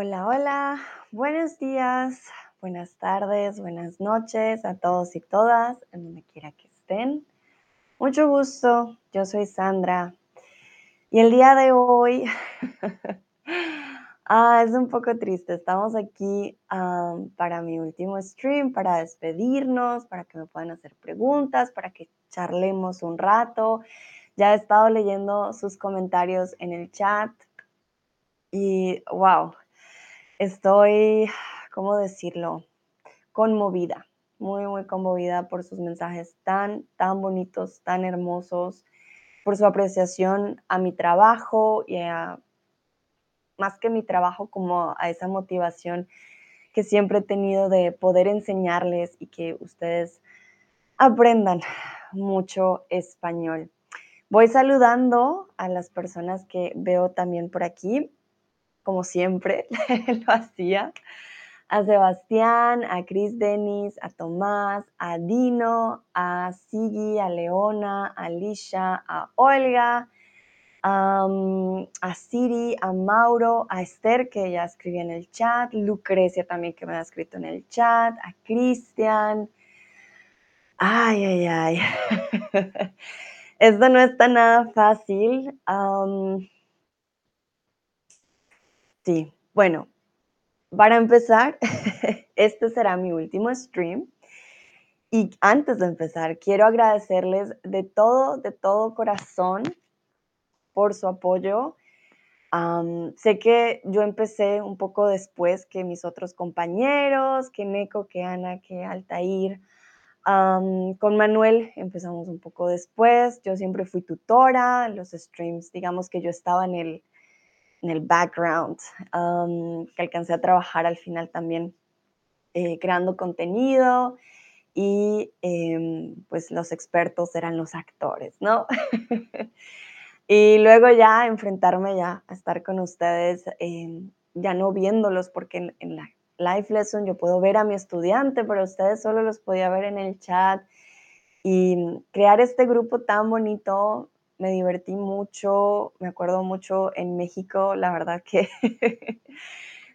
Hola, hola, buenos días, buenas tardes, buenas noches a todos y todas, en donde quiera que estén. Mucho gusto, yo soy Sandra y el día de hoy ah, es un poco triste. Estamos aquí para mi último stream, para despedirnos, para que me puedan hacer preguntas, para que charlemos un rato. Ya he estado leyendo sus comentarios en el chat y wow, Estoy, ¿cómo decirlo? Conmovida, muy, muy conmovida por sus mensajes tan, tan bonitos, tan hermosos, por su apreciación a mi trabajo y a, más que mi trabajo, como a esa motivación que siempre he tenido de poder enseñarles y que ustedes aprendan mucho español. Voy saludando a las personas que veo también por aquí como siempre lo hacía, a Sebastián, a Chris Denis, a Tomás, a Dino, a Sigi, a Leona, a Alicia, a Olga, a Siri, a Mauro, a Esther, que ya escribí en el chat, Lucrecia también, que me ha escrito en el chat, a Cristian. Ay, ay, ay. Esto no está nada fácil. Sí, bueno, para empezar, este será mi último stream. Y antes de empezar, quiero agradecerles de todo, de todo corazón por su apoyo. sé que yo empecé un poco después que mis otros compañeros, que Neko, que Ana, que Altair. con Manuel empezamos un poco después. Yo siempre fui tutora, los streams, digamos que yo estaba en el, en el background, que alcancé a trabajar al final también eh, creando contenido y em, pues los expertos eran los actores, ¿no? y luego ya enfrentarme ya a estar con ustedes, em, ya no viéndolos, porque en, en, la live lesson yo puedo ver a mi estudiante, pero ustedes solo los podía ver en el chat. Y crear este grupo tan bonito me divertí mucho, me acuerdo mucho en México, la verdad que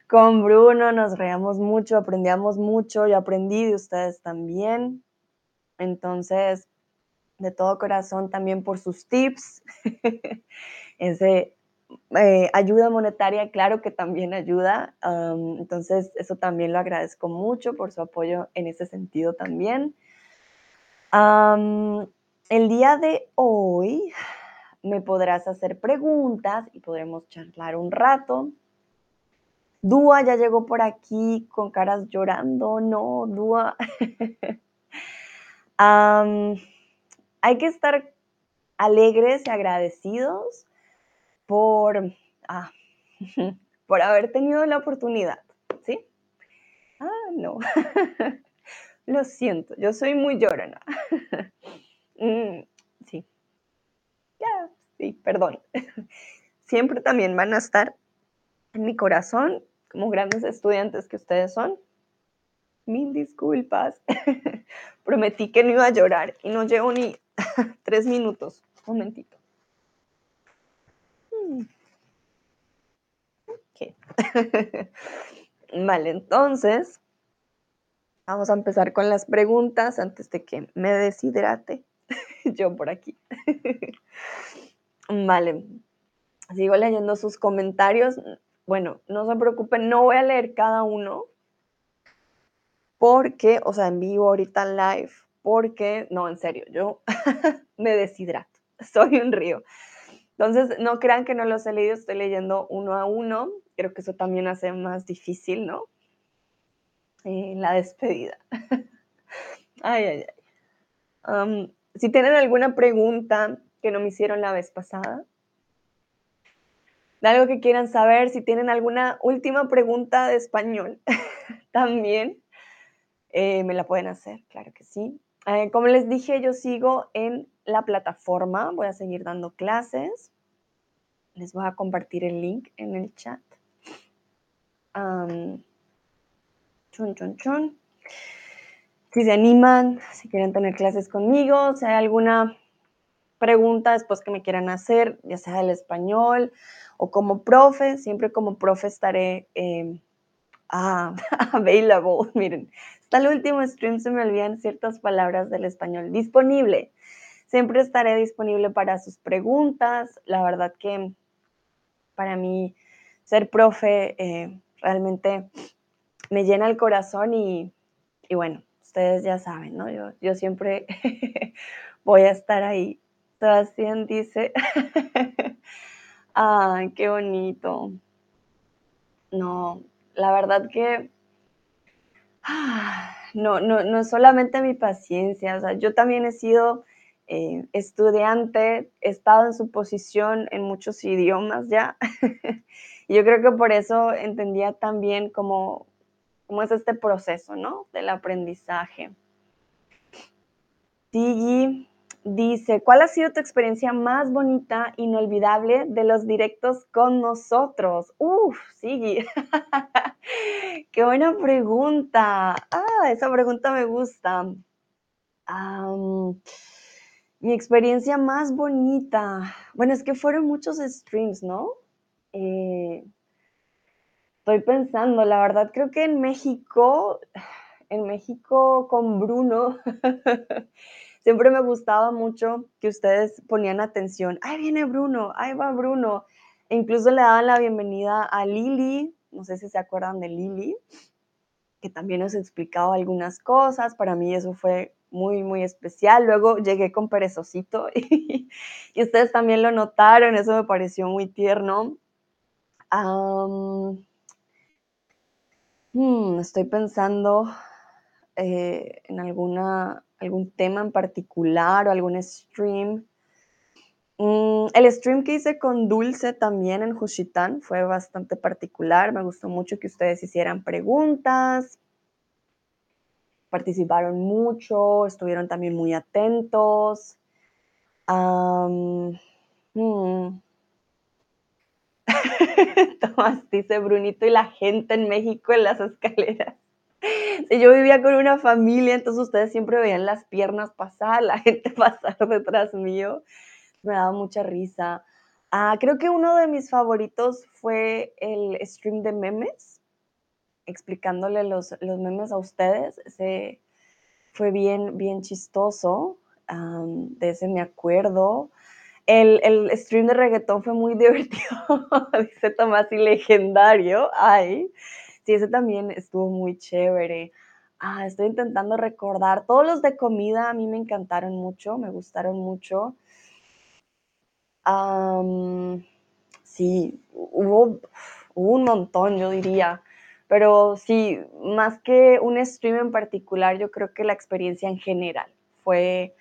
con Bruno nos reíamos mucho, aprendíamos mucho, yo aprendí de ustedes también. Entonces, de todo corazón también por sus tips. Ese eh, ayuda monetaria, claro que también ayuda. entonces, eso también lo agradezco mucho por su apoyo en ese sentido también. El día de hoy me podrás hacer preguntas y podremos charlar un rato. Dúa ya llegó por aquí con caras llorando. No, Dúa. hay que estar alegres y agradecidos por, ah, por haber tenido la oportunidad, ¿sí? Ah, no. Lo siento, yo soy muy llorona. Mm, sí. Ya, sí, perdón. Siempre también van a estar en mi corazón como grandes estudiantes que ustedes son. Mil disculpas. Prometí que no iba a llorar y no llevo ni tres minutos. Un momentito. Mm. vale, entonces vamos a empezar con las preguntas antes de que me deshidrate. yo por aquí. vale. Sigo leyendo sus comentarios. Bueno, no se preocupen, no voy a leer cada uno. Porque, o sea, en vivo ahorita live, porque, no, en serio, yo me deshidrato. Soy un río. Entonces, no crean que no los he leído, estoy leyendo uno a uno. Creo que eso también hace más difícil, ¿no? Eh, la despedida. ay, ay, ay. Si tienen alguna pregunta que no me hicieron la vez pasada, algo que quieran saber, si tienen alguna última pregunta de español, también eh, me la pueden hacer, claro que sí. Eh, como les dije, yo sigo en la plataforma, voy a seguir dando clases. Les voy a compartir el link en el chat. chun, chun, chun si se animan, si quieren tener clases conmigo, si hay alguna pregunta después que me quieran hacer, ya sea del español o como profe, siempre como profe estaré eh, ah, available. Miren, hasta el último stream se me olvidan ciertas palabras del español. Disponible. Siempre estaré disponible para sus preguntas. La verdad que para mí ser profe eh, realmente me llena el corazón y, bueno, ustedes ya saben, ¿no? Yo, yo siempre voy a estar ahí. Sebastián dice, ay, qué bonito. No, la verdad que no, no, no solamente mi paciencia, o sea, yo también he sido eh, estudiante, he estado en su posición en muchos idiomas ya. y yo creo que por eso entendía también cómo, cómo es este proceso, ¿no? Del aprendizaje. Tigi dice, ¿cuál ha sido tu experiencia más bonita, inolvidable de los directos con nosotros? Uf, Tigi. Qué buena pregunta. Ah, esa pregunta me gusta. Mi experiencia más bonita, bueno, es que fueron muchos streams, ¿no? Eh, estoy pensando, la verdad creo que en México, en México con Bruno, siempre me gustaba mucho que ustedes ponían atención. Ahí viene Bruno, ahí va Bruno. E incluso le daban la bienvenida a Lili, no sé si se acuerdan de Lili, que también nos explicaba algunas cosas. Para mí eso fue muy, muy especial. Luego llegué con perezosito y, ustedes también lo notaron, eso me pareció muy tierno. Hmm, estoy pensando eh, en alguna, algún tema en particular o algún stream. Mm, el stream que hice con Dulce también en Juchitán fue bastante particular. Me gustó mucho que ustedes hicieran preguntas participaron mucho, estuvieron también muy atentos. Hmm. Tomás dice Brunito y la gente en México en las escaleras. Si yo vivía con una familia, entonces ustedes siempre veían las piernas pasar, la gente pasar detrás mío. Me daba mucha risa. Ah, creo que uno de mis favoritos fue el stream de memes explicándole los, memes a ustedes. Se, fue bien, bien chistoso. de ese me acuerdo. El, el, stream de reggaetón fue muy divertido, dice Tomás, y legendario. Ay, sí, ese también estuvo muy chévere. Ah, estoy intentando recordar. Todos los de comida a mí me encantaron mucho, me gustaron mucho. sí, hubo, hubo, un montón, yo diría. Pero sí, más que un stream en particular, yo creo que la experiencia en general fue,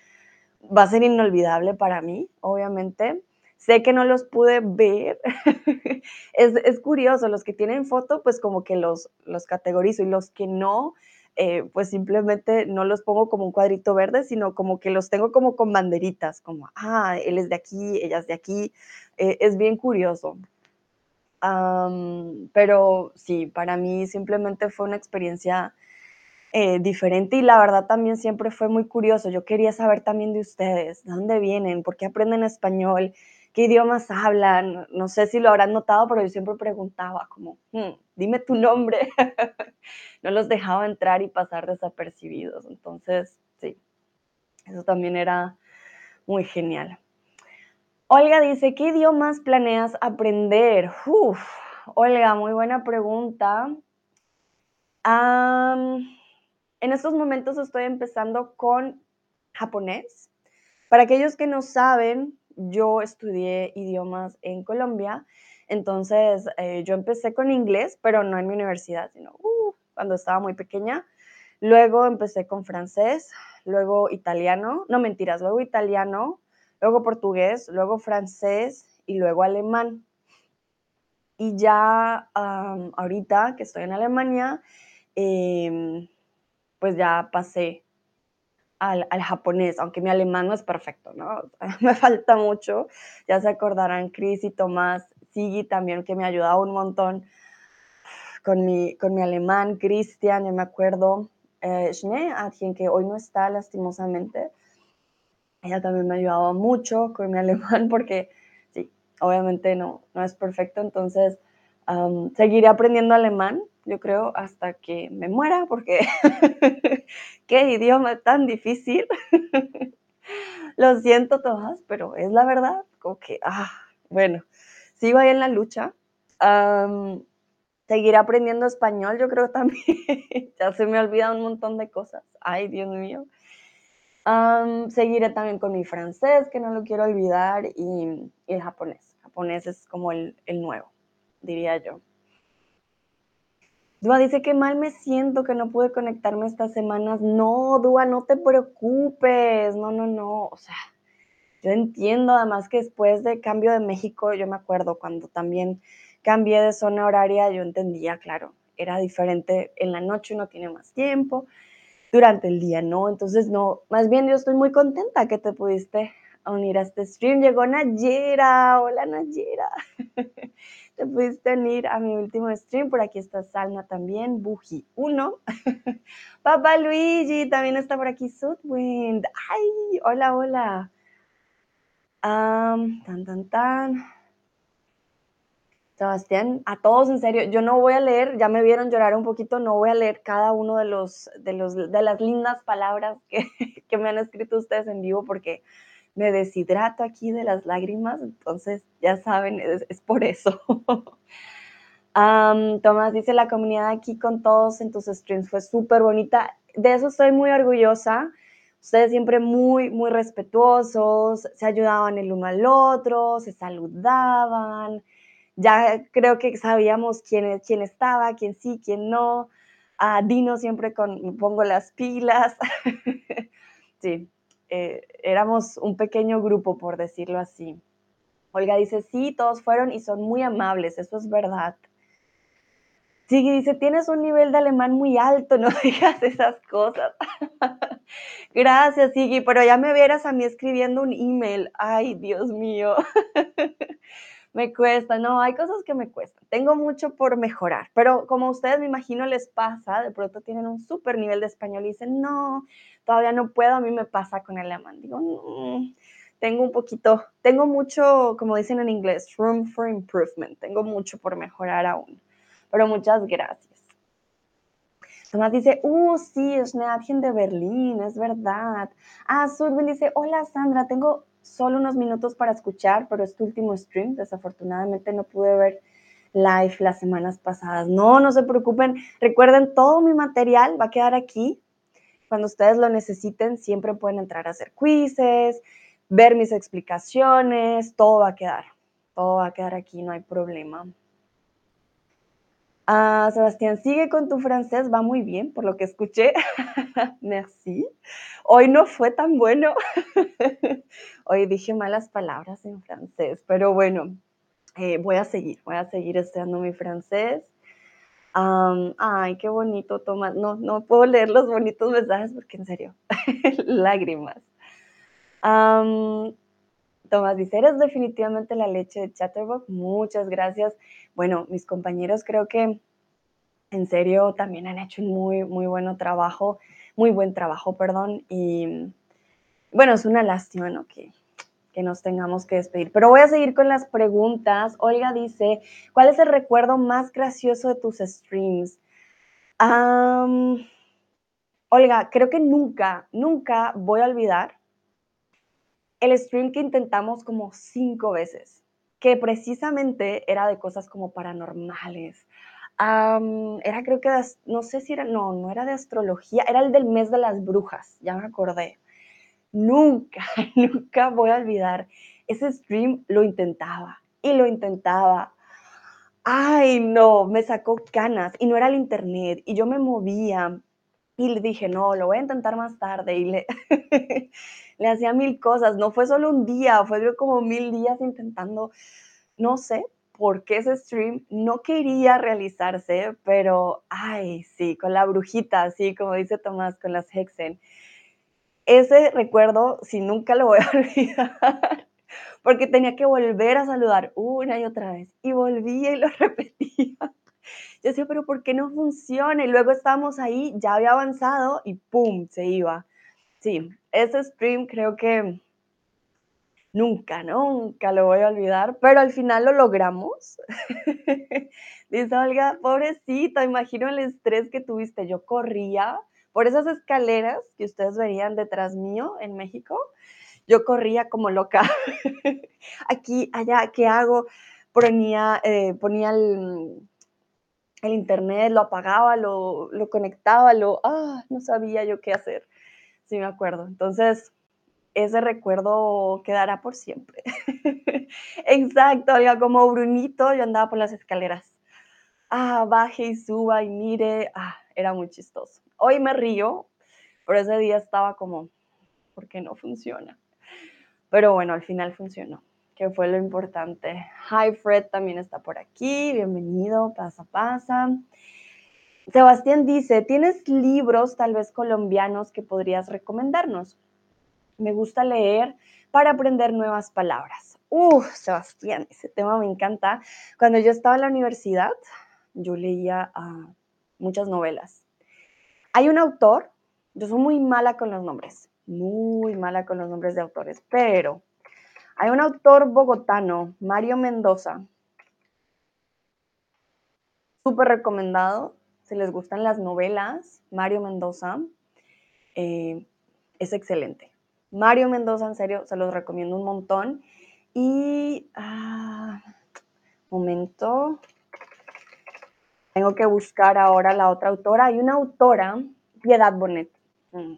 va a ser inolvidable para mí, obviamente. Sé que no los pude ver. es, curioso, los que tienen foto, pues como que los, los categorizo y los que no, eh, pues simplemente no los pongo como un cuadrito verde, sino como que los tengo como con banderitas, como, ah, él es de aquí, ella es de aquí. Eh, es bien curioso pero sí, para mí simplemente fue una experiencia eh, diferente y la verdad también siempre fue muy curioso. Yo quería saber también de ustedes, de dónde vienen, por qué aprenden español, qué idiomas hablan. No sé si lo habrán notado, pero yo siempre preguntaba como, hmm, dime tu nombre. no los dejaba entrar y pasar desapercibidos. Entonces, sí, eso también era muy genial. Olga dice, ¿qué idiomas planeas aprender? Uf, Olga, muy buena pregunta. En estos momentos estoy empezando con japonés. Para aquellos que no saben, yo estudié idiomas en Colombia, entonces eh, yo empecé con inglés, pero no en mi universidad, sino uh, cuando estaba muy pequeña. Luego empecé con francés, luego italiano, no mentiras, luego italiano, luego portugués, luego francés y luego alemán. Y ya ahorita que estoy en Alemania, em, pues ya pasé al, japonés, aunque mi alemán no es perfecto, ¿no? me falta mucho. Ya se acordarán Chris y Tomás, Sigi también, que me ha ayudado un montón con mi, con mi alemán, Cristian, yo me acuerdo, eh, Schnee, a quien que hoy no está lastimosamente, Ella también me ayudaba mucho con mi alemán porque, sí, obviamente no, no es perfecto, entonces seguiré aprendiendo alemán, yo creo, hasta que me muera, porque qué idioma tan difícil. Lo siento todas, pero es la verdad, como que, ah, bueno, sigo ahí en la lucha. seguiré aprendiendo español, yo creo también. ya se me olvidan un montón de cosas. Ay, Dios mío. seguiré también con mi francés, que no lo quiero olvidar, y, el japonés. japonés es como el, el nuevo, diría yo. Dua dice que mal me siento que no pude conectarme estas semanas. No, Dua, no te preocupes. No, no, no. O sea, yo entiendo además que después del cambio de México, yo me acuerdo cuando también cambié de zona horaria, yo entendía, claro, era diferente. En la noche uno tiene más tiempo, durante el día no. Entonces, no, más bien yo estoy muy contenta que te pudiste unir a este stream. Llegó Nayera. Hola, Nayera. te pudiste unir a mi último stream. Por aquí está Salma también, Buji 1. Papá Luigi también está por aquí, Sudwind. Ay, hola, hola. tan, tan, tan. Sebastián, a todos en serio, yo no voy a leer, ya me vieron llorar un poquito, no voy a leer cada uno de los de los de las lindas palabras que, que me han escrito ustedes en vivo porque me deshidrato aquí de las lágrimas, entonces ya saben, es, por eso. Tomás dice, la comunidad aquí con todos en tus streams fue súper bonita. De eso estoy muy orgullosa. Ustedes siempre muy, muy respetuosos, se ayudaban el uno al otro, se saludaban. Ya creo que sabíamos quién, quién estaba, quién sí, quién no. A Dino siempre con, pongo las pilas. sí, eh, éramos un pequeño grupo, por decirlo así. Olga dice, sí, todos fueron y son muy amables, eso es verdad. Sigui dice, tienes un nivel de alemán muy alto, no digas esas cosas. Gracias, Sigui, pero ya me vieras a mí escribiendo un email. Ay, Dios mío. me cuesta, no, hay cosas que me cuestan. Tengo mucho por mejorar, pero como ustedes me imagino les pasa, de pronto tienen un súper nivel de español y dicen, no, todavía no puedo, a mí me pasa con el alemán. Digo, no, tengo un poquito, tengo mucho, como dicen en inglés, room for improvement, tengo mucho por mejorar aún, pero muchas gracias. Tomás dice, uh, sí, es de Berlín, es verdad. Ah, Sudwin dice, hola Sandra, tengo solo unos minutos para escuchar, pero es tu último stream. Desafortunadamente no pude ver live las semanas pasadas. No, no se preocupen. Recuerden, todo mi material va a quedar aquí. Cuando ustedes lo necesiten, siempre pueden entrar a hacer quizzes, ver mis explicaciones, todo va a quedar. Todo va a quedar aquí, no hay problema. Ah, Sebastián, sigue con tu francés, va muy bien, por lo que escuché. Merci. Hoy no fue tan bueno. Hoy dije malas palabras en francés, pero bueno, eh, voy a seguir, voy a seguir estudiando mi francés. ay, qué bonito, Tomás. No, no puedo leer los bonitos mensajes porque en serio, lágrimas. Tomás dice, eres definitivamente la leche de Chatterbox. Muchas gracias. Bueno, mis compañeros creo que en serio también han hecho un muy, muy buen trabajo, muy buen trabajo, perdón. Y bueno, es una lástima, ¿no? Que nos tengamos que despedir. Pero voy a seguir con las preguntas. Olga dice, ¿cuál es el recuerdo más gracioso de tus streams? Olga, creo que nunca, nunca voy a olvidar el stream que intentamos como cinco veces, que precisamente era de cosas como paranormales. era creo que, no sé si era, no, no era de astrología, era el del mes de las brujas, ya me acordé. Nunca, nunca voy a olvidar. Ese stream lo intentaba y lo intentaba. Ay, no, me sacó canas y no era el internet y yo me movía y le dije, no, lo voy a intentar más tarde y le, le hacía mil cosas. No fue solo un día, fue como mil días intentando, no sé por qué ese stream no quería realizarse, pero, ay, sí, con la brujita, así como dice Tomás, con las Hexen. Ese recuerdo, si nunca lo voy a olvidar, porque tenía que volver a saludar una y otra vez, y volvía y lo repetía. Yo decía, pero ¿por qué no funciona? Y luego estábamos ahí, ya había avanzado y ¡pum! se iba. Sí, ese stream creo que Nunca, nunca lo voy a olvidar, pero al final lo logramos. Dice Olga, pobrecita, imagino el estrés que tuviste. Yo corría por esas escaleras que ustedes verían detrás mío en México. Yo corría como loca. Aquí, allá, ¿qué hago? Ponía, eh, ponía el, internet, lo apagaba, lo, conectaba, lo, ah, no sabía yo qué hacer. Sí, me acuerdo. Entonces, ese recuerdo quedará por siempre. Exacto, oiga, como Brunito, yo andaba por las escaleras. Ah, baje y suba y mire. Ah, era muy chistoso. Hoy me río, pero ese día estaba como, ¿por qué no funciona? Pero bueno, al final funcionó, que fue lo importante. Hi Fred también está por aquí, bienvenido, pasa, pasa. Sebastián dice, ¿tienes libros tal vez colombianos que podrías recomendarnos? me gusta leer para aprender nuevas palabras. Uf, Sebastián, ese tema me encanta. Cuando yo estaba en la universidad, yo leía ah, muchas novelas. Hay un autor, yo soy muy mala con los nombres, muy mala con los nombres de autores, pero hay un autor bogotano, Mario Mendoza, súper recomendado, si les gustan las novelas, Mario Mendoza, eh, es excelente. Mario Mendoza, en serio, se los recomiendo un montón. Y, ah, momento, tengo que buscar ahora la otra autora. Hay una autora, Piedad Bonet. Mm,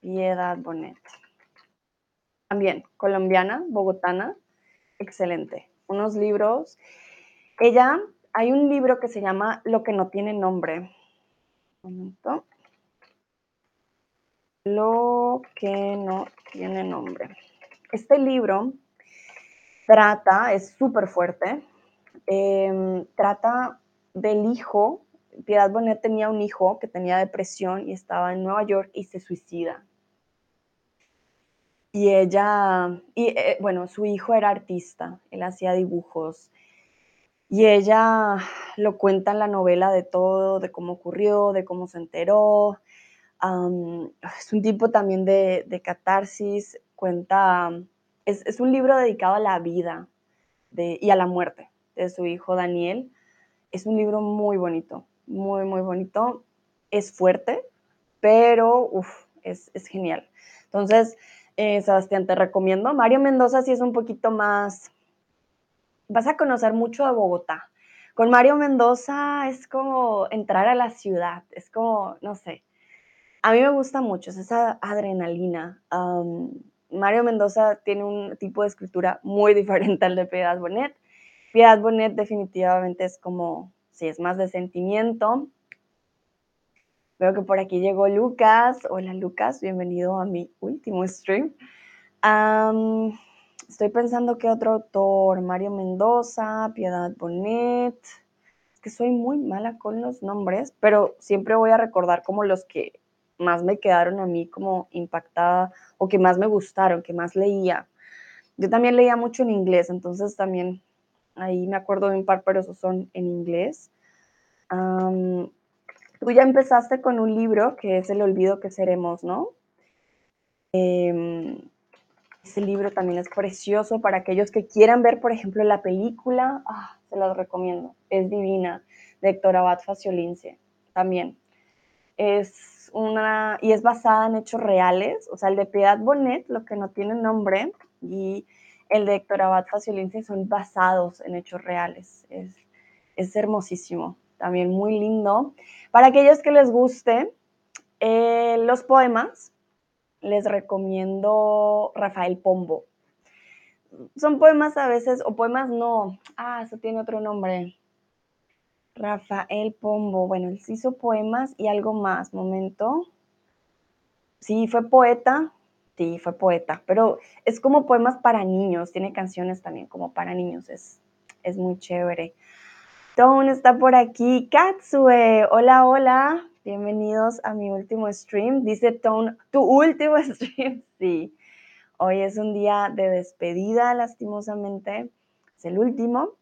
Piedad Bonet. También colombiana, bogotana, excelente. Unos libros. Ella, hay un libro que se llama Lo que no tiene nombre. Un momento lo que no tiene nombre. Este libro trata, es súper fuerte, em, trata del hijo, Piedad Bonet tenía un hijo que tenía depresión y estaba en Nueva York y se suicida. Y ella, y eh, bueno, su hijo era artista, él hacía dibujos. Y ella lo cuenta en la novela de todo, de cómo ocurrió, de cómo se enteró, es un tipo también de, catarsis, cuenta, es, un libro dedicado a la vida y a la muerte de su hijo Daniel. Es un libro muy bonito, muy, muy bonito. Es fuerte, pero es, genial. Entonces, eh, Sebastián, te recomiendo. Mario Mendoza sí es un poquito más, vas a conocer mucho de Bogotá. Con Mario Mendoza es como entrar a la ciudad, es como, no sé, a mí me gusta mucho, es esa adrenalina. Mario Mendoza tiene un tipo de escritura muy diferente al de Piedad Bonet. Piedad Bonet definitivamente es como, sí, es más de sentimiento. Veo que por aquí llegó Lucas. Hola Lucas, bienvenido a mi último stream. estoy pensando que otro autor, Mario Mendoza, Piedad Bonet. Es que soy muy mala con los nombres, pero siempre voy a recordar como los que más me quedaron a mí como impactada o que más me gustaron, que más leía. Yo también leía mucho en inglés, entonces también ahí me acuerdo de un par, pero esos son en inglés. Tú ya empezaste con un libro que es El olvido que seremos, ¿no? Em, ese libro también es precioso para aquellos que quieran ver, por ejemplo, la película. Ah, se los recomiendo. Es divina, de Héctor Abad Faciolince. También. Es una, y es basada en hechos reales, o sea, el de Piedad Bonet, lo que no tiene nombre, y el de Héctor Abad Faciolince son basados en hechos reales. Es, es hermosísimo, también muy lindo. Para aquellos que les guste eh, los poemas, les recomiendo Rafael Pombo. Son poemas a veces, o poemas no, ah, eso tiene otro nombre. Rafael Pombo, bueno, él hizo poemas y algo más, momento. Sí, fue poeta, sí, fue poeta, pero es como poemas para niños, tiene canciones también como para niños, es, es muy chévere. Tone está por aquí, Katsue, hola, hola, bienvenidos a mi último stream, dice Tone, tu último stream, sí. Hoy es un día de despedida, lastimosamente, es el último,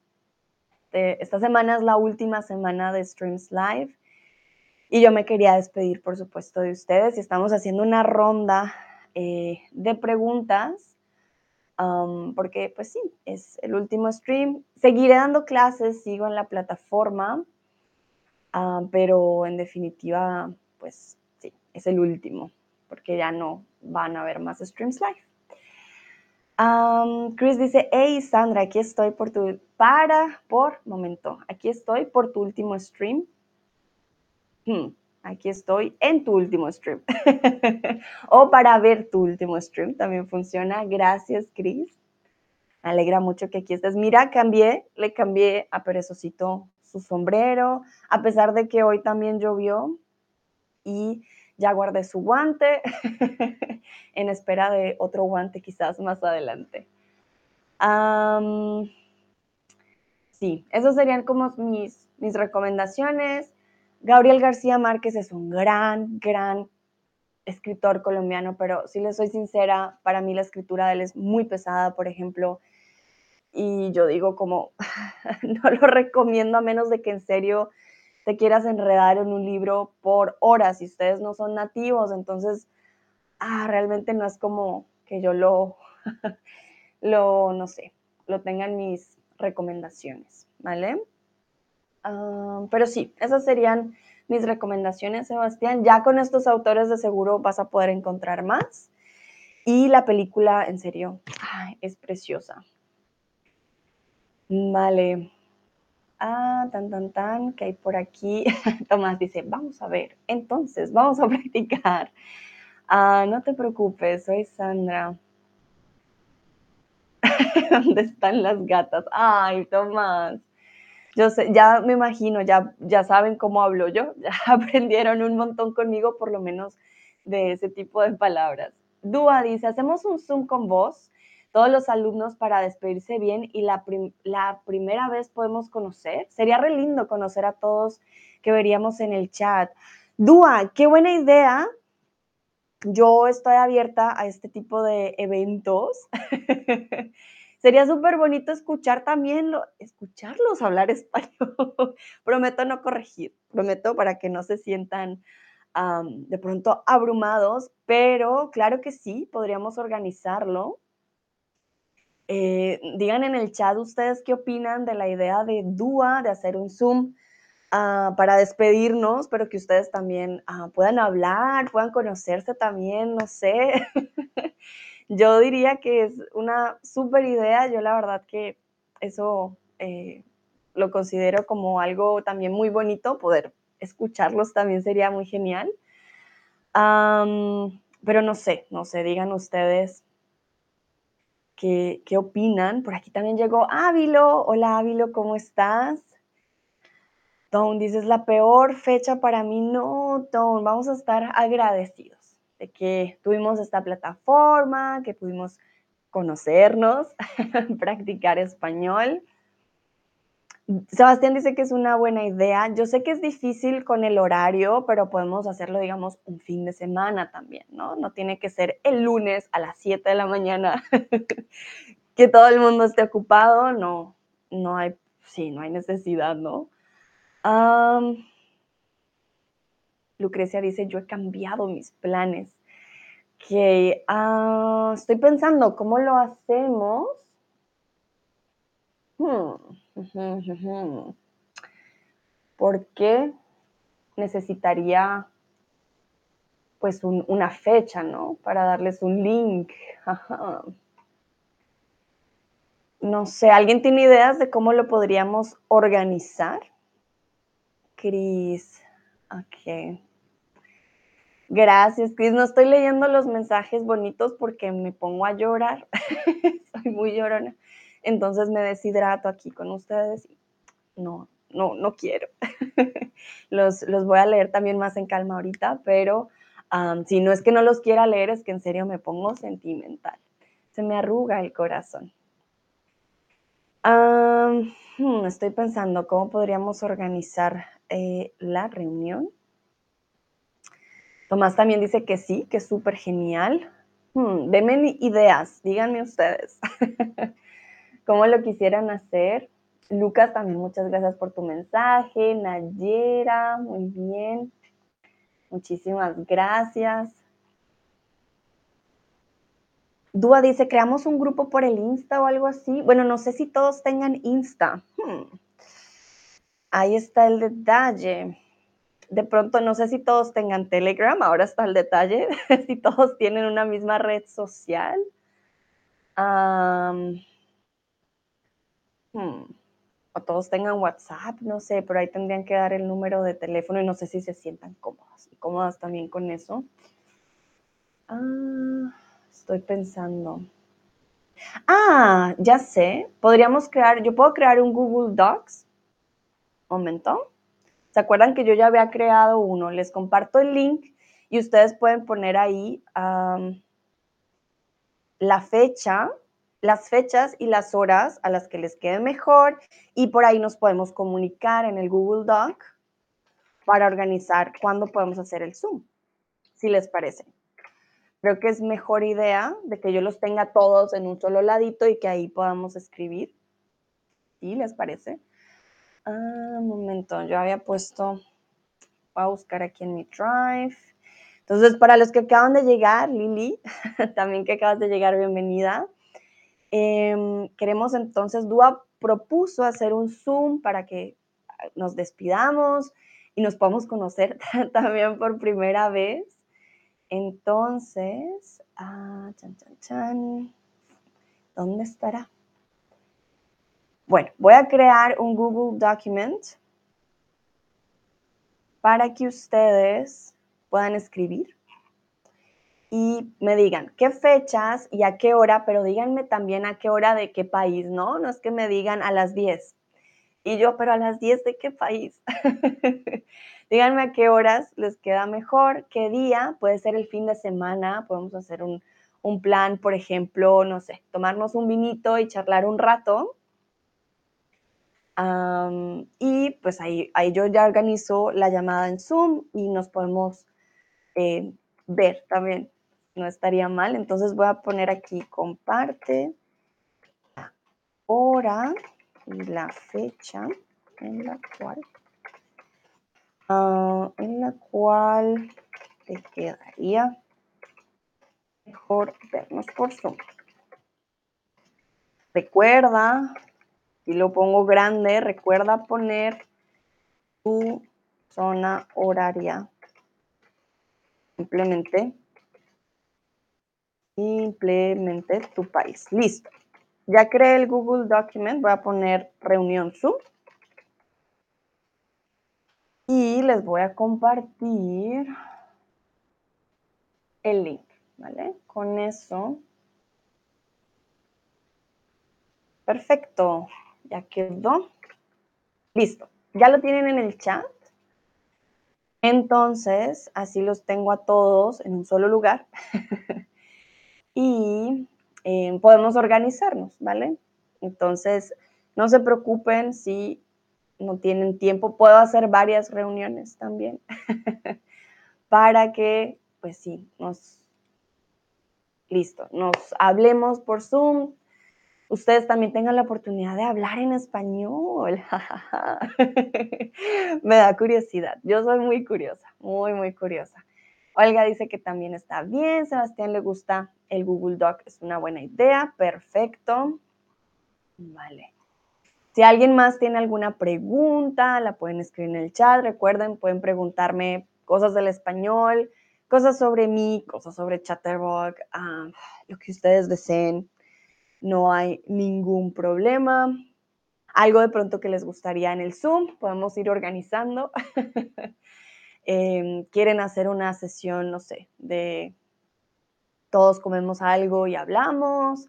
esta semana es la última semana de Streams Live. Y yo me quería despedir, por supuesto, de ustedes. Y estamos haciendo una ronda eh, de preguntas porque pues sí, es el último stream. Seguiré dando clases, sigo en la plataforma, pero en definitiva, pues sí, es el último, porque ya no van a haber más streams live. Chris dice, hey Sandra, aquí estoy por tu, para, por, momento, aquí estoy por tu último stream. Hmm, aquí estoy en tu último stream. o para ver tu último stream, también funciona. Gracias, Chris. Me alegra mucho que aquí estés. Mira, cambié, le cambié a Perezosito su sombrero, a pesar de que hoy también llovió y ya guardé su guante en espera de otro guante quizás más adelante. sí, esas serían como mis, mis recomendaciones. Gabriel García Márquez es un gran, gran escritor colombiano, pero si le soy sincera, para mí la escritura de él es muy pesada, por ejemplo, y yo digo como, no lo recomiendo a menos de que en serio te quieras enredar en un libro por horas y ustedes no son nativos, entonces, ah, realmente no es como que yo lo, lo, no sé, lo tenga en mis recomendaciones, ¿vale? Ah, pero sí, esas serían mis recomendaciones, Sebastián. Ya con estos autores de seguro vas a poder encontrar más. Y la película, en serio, es preciosa. Vale. Ah, tan, tan, tan, que hay por aquí. Tomás dice, vamos a ver, entonces, vamos a practicar. Ah, no te preocupes, soy Sandra. ¿Dónde están las gatas? Ay, Tomás. Yo sé, ya me imagino, ya, ya saben cómo hablo yo, ya aprendieron un montón conmigo, por lo menos de ese tipo de palabras. Dúa dice, hacemos un Zoom con vos todos los alumnos para despedirse bien y la, la primera vez podemos conocer. Sería re lindo conocer a todos que veríamos en el chat. Dúa, qué buena idea. Yo estoy abierta a este tipo de eventos. Sería súper bonito escuchar también, lo, escucharlos hablar español. prometo no corregir, prometo para que no se sientan de pronto abrumados, pero claro que sí, podríamos organizarlo. Eh, digan en el chat ustedes qué opinan de la idea de DUA, de hacer un Zoom ah, para despedirnos, pero que ustedes también ah, puedan hablar, puedan conocerse también, no sé. yo diría que es una súper idea, yo la verdad que eso eh, lo considero como algo también muy bonito, poder escucharlos también sería muy genial. pero no sé, no sé, digan ustedes qué, opinan. Por aquí también llegó Ávilo. Hola Ávilo, ¿cómo estás? Tom, dices la peor fecha para mí. No, Tom, vamos a estar agradecidos de que tuvimos esta plataforma, que pudimos conocernos, practicar español. Sebastián dice que es una buena idea. Yo sé que es difícil con el horario, pero podemos hacerlo, digamos, un fin de semana también, ¿no? No tiene que ser el lunes a las 7 de la mañana, que todo el mundo esté ocupado, no, no hay, sí, no hay necesidad, ¿no? Lucrecia dice, yo he cambiado mis planes. Que ah, estoy pensando, ¿cómo lo hacemos? Hmm. ¿Por qué necesitaría pues una fecha, ¿no? Para darles un link. No sé, ¿alguien tiene ideas de cómo lo podríamos organizar? Cris, ok. Gracias, Cris. No estoy leyendo los mensajes bonitos porque me pongo a llorar. Soy muy llorona. Entonces me deshidrato aquí con ustedes no, no, no quiero. los, voy a leer también más en calma ahorita, pero si no es que no los quiera leer, es que en serio me pongo sentimental. Se me arruga el corazón. Hmm, estoy pensando cómo podríamos organizar eh, la reunión. Tomás también dice que sí, que es súper genial. Hmm, denme ideas, díganme ustedes. cómo lo quisieran hacer. Lucas, también muchas gracias por tu mensaje. Nayera, muy bien. Muchísimas gracias. Dúa dice, creamos un grupo por el Insta o algo así. Bueno, no sé si todos tengan Insta. Hmm. Ahí está el detalle. De pronto, no sé si todos tengan Telegram, ahora está el detalle, si todos tienen una misma red social. Hmm. O todos tengan WhatsApp, no sé, pero ahí tendrían que dar el número de teléfono y no sé si se sientan cómodos y cómodas también con eso. Ah, estoy pensando. Ah, ya sé. Podríamos crear, yo puedo crear un Google Docs. Momento. ¿Se acuerdan que yo ya había creado uno? Les comparto el link y ustedes pueden poner ahí la fecha, las fechas y las horas a las que les quede mejor y por ahí nos podemos comunicar en el Google Doc para organizar cuándo podemos hacer el Zoom, si les parece. Creo que es mejor idea de que yo los tenga todos en un solo ladito y que ahí podamos escribir. ¿Sí les parece? Ah, un momento, yo había puesto, voy a buscar aquí en mi Drive. Entonces, para los que acaban de llegar, Lili, también que acabas de llegar, bienvenida. Em, queremos entonces, Dua propuso hacer un Zoom para que nos despidamos y nos podamos conocer también por primera vez. Entonces, ah, chan, chan, chan. ¿Dónde estará? Bueno, voy a crear un Google Document para que ustedes puedan escribir y me digan qué fechas y a qué hora, pero díganme también a qué hora de qué país, ¿no? No es que me digan a las 10. Y yo, pero a las 10 de qué país? Díganme a qué horas les queda mejor, qué día, puede ser el fin de semana, podemos hacer un, plan, por ejemplo, no sé, tomarnos un vinito y charlar un rato. Y pues ahí, ahí yo ya organizo la llamada en Zoom y nos podemos eh, ver también. No estaría mal. Entonces voy a poner aquí comparte la hora y la fecha en la cual Ah, en la cual te quedaría mejor vernos por Zoom. Recuerda, y lo pongo grande, recuerda poner tu zona horaria. Simplemente, simplemente tu país. Listo. Ya creé el Google Document, voy a poner reunión Zoom y les voy a compartir el link, ¿vale? Con eso. Perfecto, ya quedó. Listo, ya lo tienen en el chat. Entonces, así los tengo a todos en un solo lugar. y eh, podemos organizarnos, ¿vale? Entonces, no se preocupen si no tienen tiempo, puedo hacer varias reuniones también para que, pues sí, nos, listo, nos hablemos por Zoom. Ustedes también tengan la oportunidad de hablar en español. Me da curiosidad. Yo soy muy curiosa, muy, muy curiosa. Olga dice que también está bien. Sebastián le gusta el Google Doc. Es una buena idea. Perfecto. Vale. Si alguien más tiene alguna pregunta, la pueden escribir en el chat. Recuerden, pueden preguntarme cosas del español, cosas sobre mí, cosas sobre Chatterbox, ah, lo que ustedes deseen. No hay ningún problema. Algo de pronto que les gustaría en el Zoom, podemos ir organizando. Em, quieren hacer una sesión, no sé, de todos comemos algo y hablamos.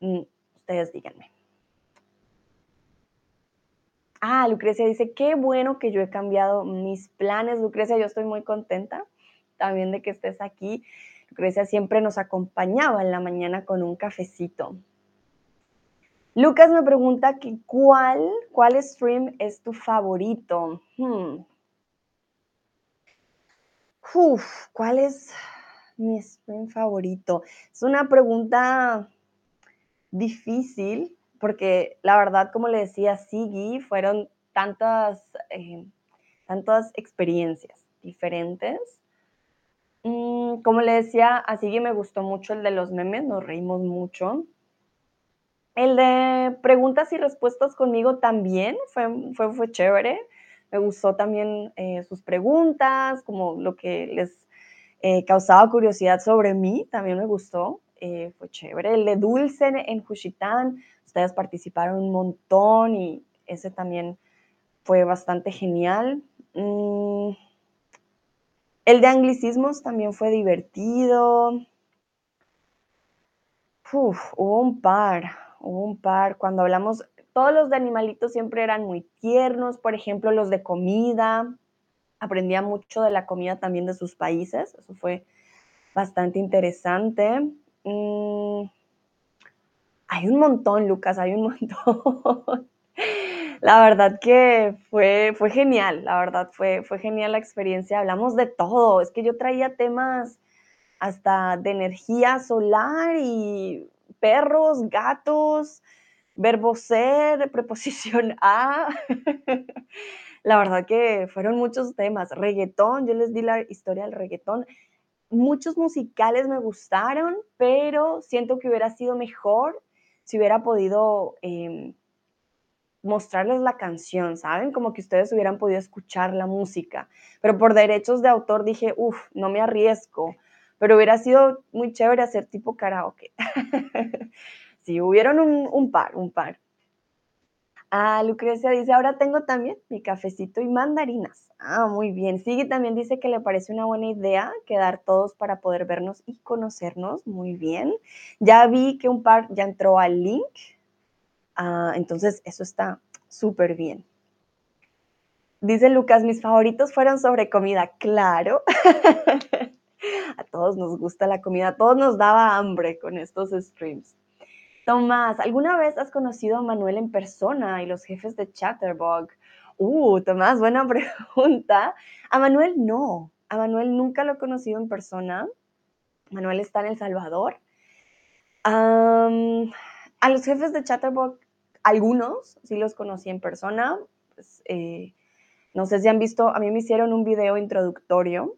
Mm, ustedes díganme. Ah, Lucrecia dice, qué bueno que yo he cambiado mis planes. Lucrecia, yo estoy muy contenta también de que estés aquí. Lucrecia siempre nos acompañaba en la mañana con un cafecito. Lucas me pregunta que cuál, cuál stream es tu favorito. Hmm. ¿cuál es mi stream favorito? Es una pregunta difícil porque la verdad, como le decía Sigi, fueron tantas, eh, tantas experiencias diferentes. Mm, como le decía, así que me gustó mucho el de los memes, nos reímos mucho. El de preguntas y respuestas conmigo también fue fue fue chévere. Me gustó también, eh, sus preguntas, como lo que les, eh, causaba curiosidad sobre mí, también me gustó, eh, fue chévere. El de Dulce en Juchitán, ustedes participaron un montón y ese también fue bastante genial. Mm. El de anglicismos también fue divertido. Hubo un par, hubo un par. Cuando hablamos todos los de animalitos siempre eran muy tiernos, por ejemplo, los de comida, aprendía mucho de la comida también de sus países, eso fue bastante interesante. Mm. Hay un montón, Lucas, hay un montón. La verdad que fue fue genial, la verdad fue fue genial la experiencia, hablamos de todo, es que yo traía temas hasta de energía solar y perros, gatos, verbo ser, preposición a. La verdad que fueron muchos temas. Reguetón, yo les di la historia del reguetón. Muchos musicales me gustaron, pero siento que hubiera sido mejor si hubiera podido, em, mostrarles la canción, ¿saben? Como que ustedes hubieran podido escuchar la música, pero por derechos de autor dije: "Uf, no me arriesgo", pero hubiera sido muy chévere hacer tipo karaoke. Sí, hubieron un par, un par. Ah, Lucrecia dice: "Ahora tengo también mi cafecito y mandarinas". Ah, muy bien. Siggy también dice que le parece una buena idea quedar todos para poder vernos y conocernos, muy bien. Ya vi que un par ya entró al link, ah, entonces eso está superbién. Dice Lucas: "Mis favoritos fueron sobre comida". Claro. A todos nos gusta la comida, a todos nos daba hambre con estos streams. Tomás: "¿Alguna vez has conocido a Manuel en persona y los jefes de Chatterbug?". Uh, Tomás, buena pregunta. A Manuel no, a Manuel nunca lo he conocido en persona. Manuel está en El Salvador. A los jefes de Chatterbug, algunos sí los conocí en persona, pues, eh, no sé si han visto, a mí me hicieron un video introductorio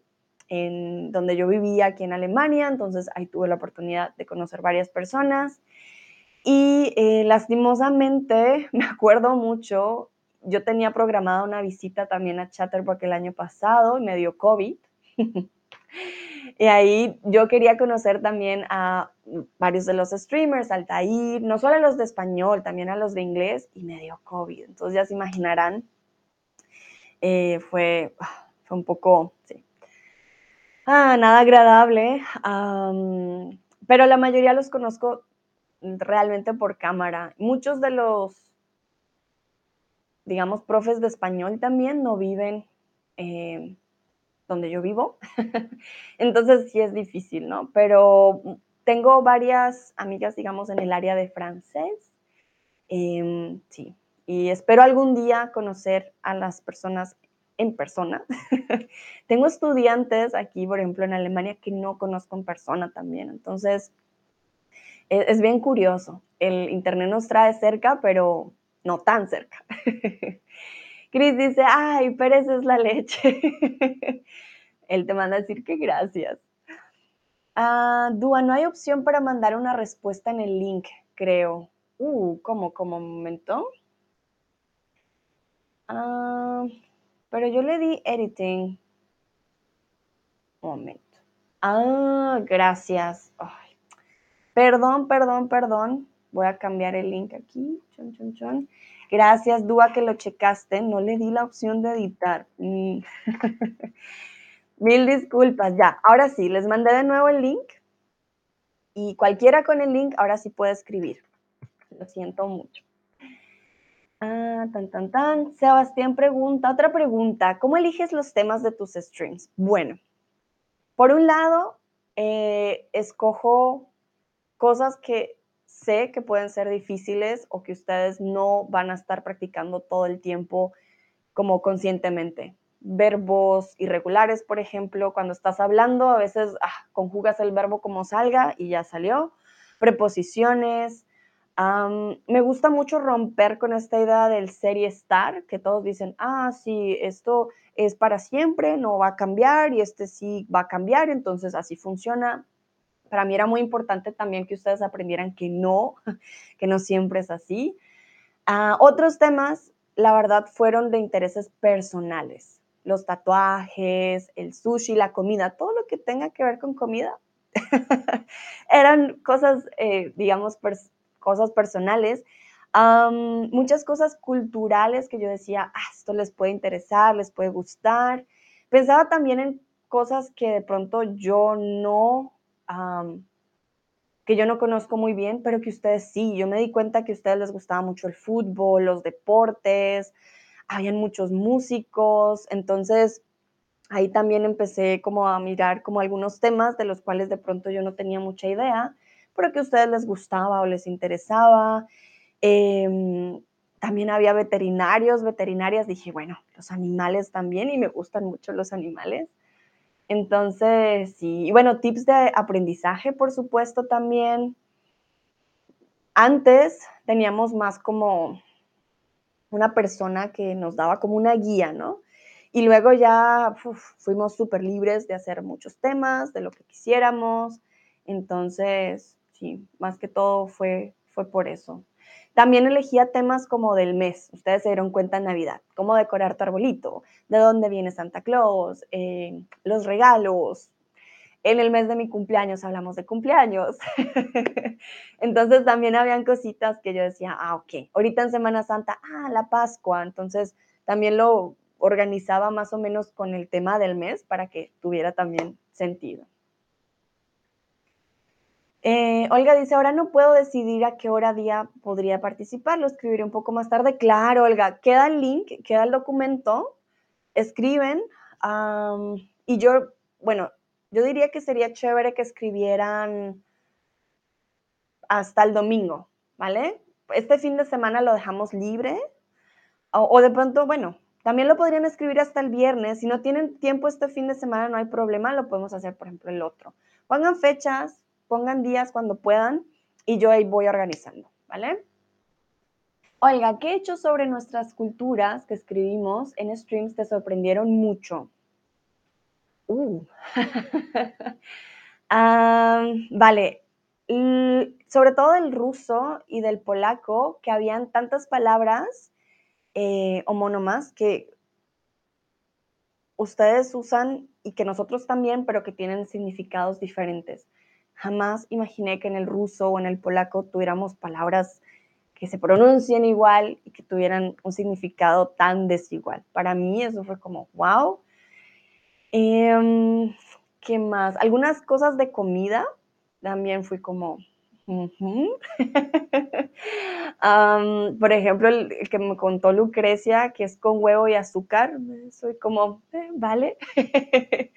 en donde yo vivía aquí en Alemania, entonces ahí tuve la oportunidad de conocer varias personas. Y, eh, lastimosamente, me acuerdo mucho, yo tenía programada una visita también a Chatterbug el año pasado y me dio COVID. Y ahí yo quería conocer también a varios de los streamers, Altair, no solo a los de español, también a los de inglés, y me dio COVID. Entonces ya se imaginarán, eh, fue fue un poco, sí. Ah, nada agradable, pero la mayoría los conozco realmente por cámara. Muchos de los digamos, profes de español también no viven, eh, donde yo vivo. Entonces sí es difícil, ¿no? Pero tengo varias amigas, digamos, en el área de francés. Em, sí, y espero algún día conocer a las personas en persona. Tengo estudiantes aquí, por ejemplo, en Alemania, que no conozco en persona también, entonces e es bien curioso. El Internet nos trae cerca, pero no tan cerca. Cris dice: "Ay, pereces la leche". Él te manda a decir que gracias. Ah, Dúa, no hay opción para mandar una respuesta en el link, creo. Uh, ¿cómo? ¿Cómo? Un momento. Ah, pero yo le di editing. Un momento. Ah, gracias. Ay, perdón, perdón, perdón. Voy a cambiar el link aquí. Chon, chon, chon. Gracias, Dúa, que lo checaste. No le di la opción de editar. Mm. Mil disculpas. Ya, ahora sí, les mandé de nuevo el link. Y cualquiera con el link, ahora sí puede escribir. Lo siento mucho. Ah, tan, tan, tan. Sebastián pregunta, otra pregunta, ¿cómo eliges los temas de tus streams? Bueno, por un lado, eh, escojo cosas que sé que pueden ser difíciles o que ustedes no van a estar practicando todo el tiempo como conscientemente. Verbos irregulares, por ejemplo, cuando estás hablando, a veces ah, conjugas el verbo como salga y ya salió. Preposiciones, me gusta mucho romper con esta idea del serie star, que todos dicen, ah, sí, esto es para siempre, no va a cambiar y este sí va a cambiar, entonces así funciona. Para mí era muy importante también que ustedes aprendieran que no, que no siempre es así. Ah, otros temas, la verdad, fueron de intereses personales. Los tatuajes, el sushi, la comida, todo lo que tenga que ver con comida. Eran cosas, eh, digamos, cosas personales. muchas cosas culturales que yo decía, ah, esto les puede interesar, les puede gustar. Pensaba también en cosas que de pronto yo no, que yo no conozco muy bien, pero que ustedes sí. Yo me di cuenta que a ustedes les gustaba mucho el fútbol, los deportes, habían muchos músicos, entonces ahí también empecé como a mirar como algunos temas de los cuales de pronto yo no tenía mucha idea, pero que a ustedes les gustaba o les interesaba. Em, también había veterinarios, veterinarias, dije, bueno, los animales también y me gustan mucho los animales. Entonces, sí, bueno, tips de aprendizaje, por supuesto, también. Antes teníamos más como una persona que nos daba como una guía, ¿no? Y luego ya fuimos súper libres de hacer muchos temas, de lo que quisiéramos. Entonces, sí, más que todo fue, fue por eso. También elegía temas como del mes, ustedes se dieron cuenta en Navidad, cómo decorar tu arbolito, de dónde viene Santa Claus, eh, los regalos. En el mes de mi cumpleaños hablamos de cumpleaños. entonces también habían cositas que yo decía, ah, ok, ahorita en Semana Santa, ah, la Pascua, entonces también lo organizaba más o menos con el tema del mes para que tuviera también sentido. Eh, Olga dice, ahora no puedo decidir a qué hora día podría participar, lo escribiré un poco más tarde. Claro, Olga, queda el link, queda el documento, escriben y yo, bueno, yo diría que sería chévere que escribieran hasta el domingo, ¿vale? Este fin de semana lo dejamos libre o de pronto, bueno, también lo podrían escribir hasta el viernes. Si no tienen tiempo este fin de semana, no hay problema, lo podemos hacer, por ejemplo, el otro. Pongan fechas, pongan días cuando puedan y yo ahí voy organizando, ¿vale? Oiga, ¿qué hechos sobre nuestras culturas que escribimos en streams te sorprendieron mucho? Uh. vale, sobre todo del ruso y del polaco, que habían tantas palabras eh, homónomas que ustedes usan y que nosotros también, pero que tienen significados diferentes. Jamás imaginé que en el ruso o en el polaco tuviéramos palabras que se pronuncien igual y que tuvieran un significado tan desigual. Para mí eso fue como, wow. Em, ¿Qué más? Algunas cosas de comida también fui como, por ejemplo, el, que me contó Lucrecia, que es con huevo y azúcar, soy como, eh, vale.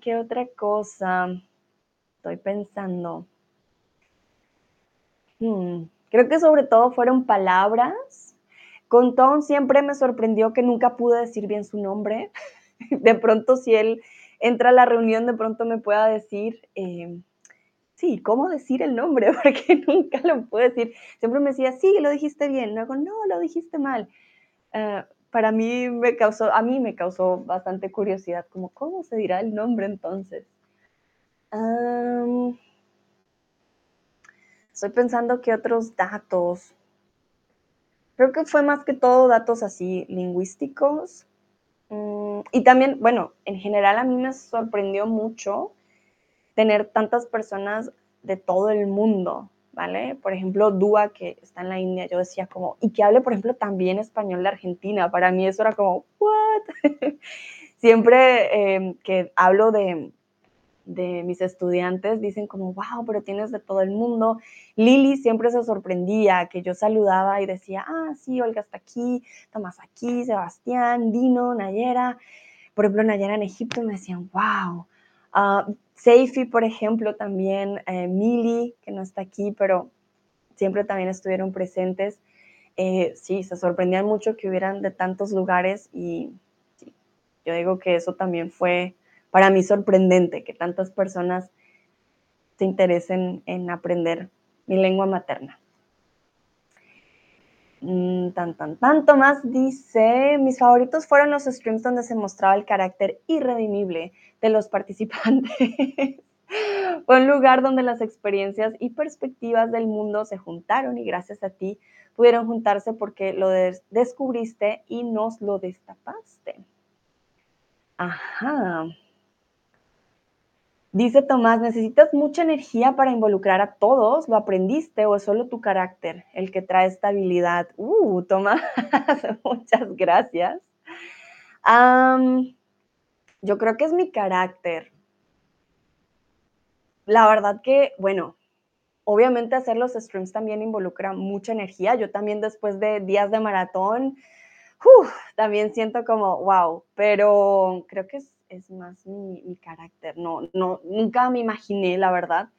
¿Qué otra cosa? Estoy pensando. Hmm, creo que sobre todo fueron palabras. Con Tom siempre me sorprendió que nunca pude decir bien su nombre. De pronto, si él entra a la reunión, de pronto me pueda decir, eh, sí, ¿cómo decir el nombre? Porque nunca lo puedo decir. Siempre me decía, sí, lo dijiste bien. Luego, no, lo dijiste mal. Ah, para mí me causó, a mí me causó bastante curiosidad, como, ¿cómo se dirá el nombre entonces? Estoy pensando que otros datos. Creo que fue más que todo datos así lingüísticos. Mm, y también, bueno, en general a mí me sorprendió mucho tener tantas personas de todo el mundo, ¿vale? Por ejemplo, Dúa, que está en la India, yo decía como, y que hable, por ejemplo, también español de Argentina. Para mí eso era como, ¿what? Siempre em, que hablo de, de mis estudiantes dicen como, wow, pero tienes de todo el mundo. Lili siempre se sorprendía que yo saludaba y decía, ah, sí, Olga está aquí, Tomás aquí, Sebastián, Dino, Nayera. Por ejemplo, Nayera en Egipto me decían, wow. Uh, Seifi, por ejemplo, también, eh, Mili, que no está aquí, pero siempre también estuvieron presentes. Eh, sí, se sorprendían mucho que hubieran de tantos lugares y yo digo que eso también fue para mí sorprendente que tantas personas se interesen en aprender mi lengua materna. Mm, tan, tan, tan. Tomás dice, mis favoritos fueron los streams donde se mostraba el carácter irredimible de los participantes. Fue un lugar donde las experiencias y perspectivas del mundo se juntaron y gracias a ti pudieron juntarse porque lo descubriste y nos lo destapaste. Ajá. Dice Tomás, ¿necesitas mucha energía para involucrar a todos? ¿Lo aprendiste o es solo tu carácter el que trae estabilidad? Uh, Tomás, muchas gracias. yo creo que es mi carácter. La verdad que, bueno, obviamente hacer los streams también involucra mucha energía. Yo también después de días de maratón, también siento como, wow, pero creo que es es más mi, carácter. No, no, nunca me imaginé, la verdad,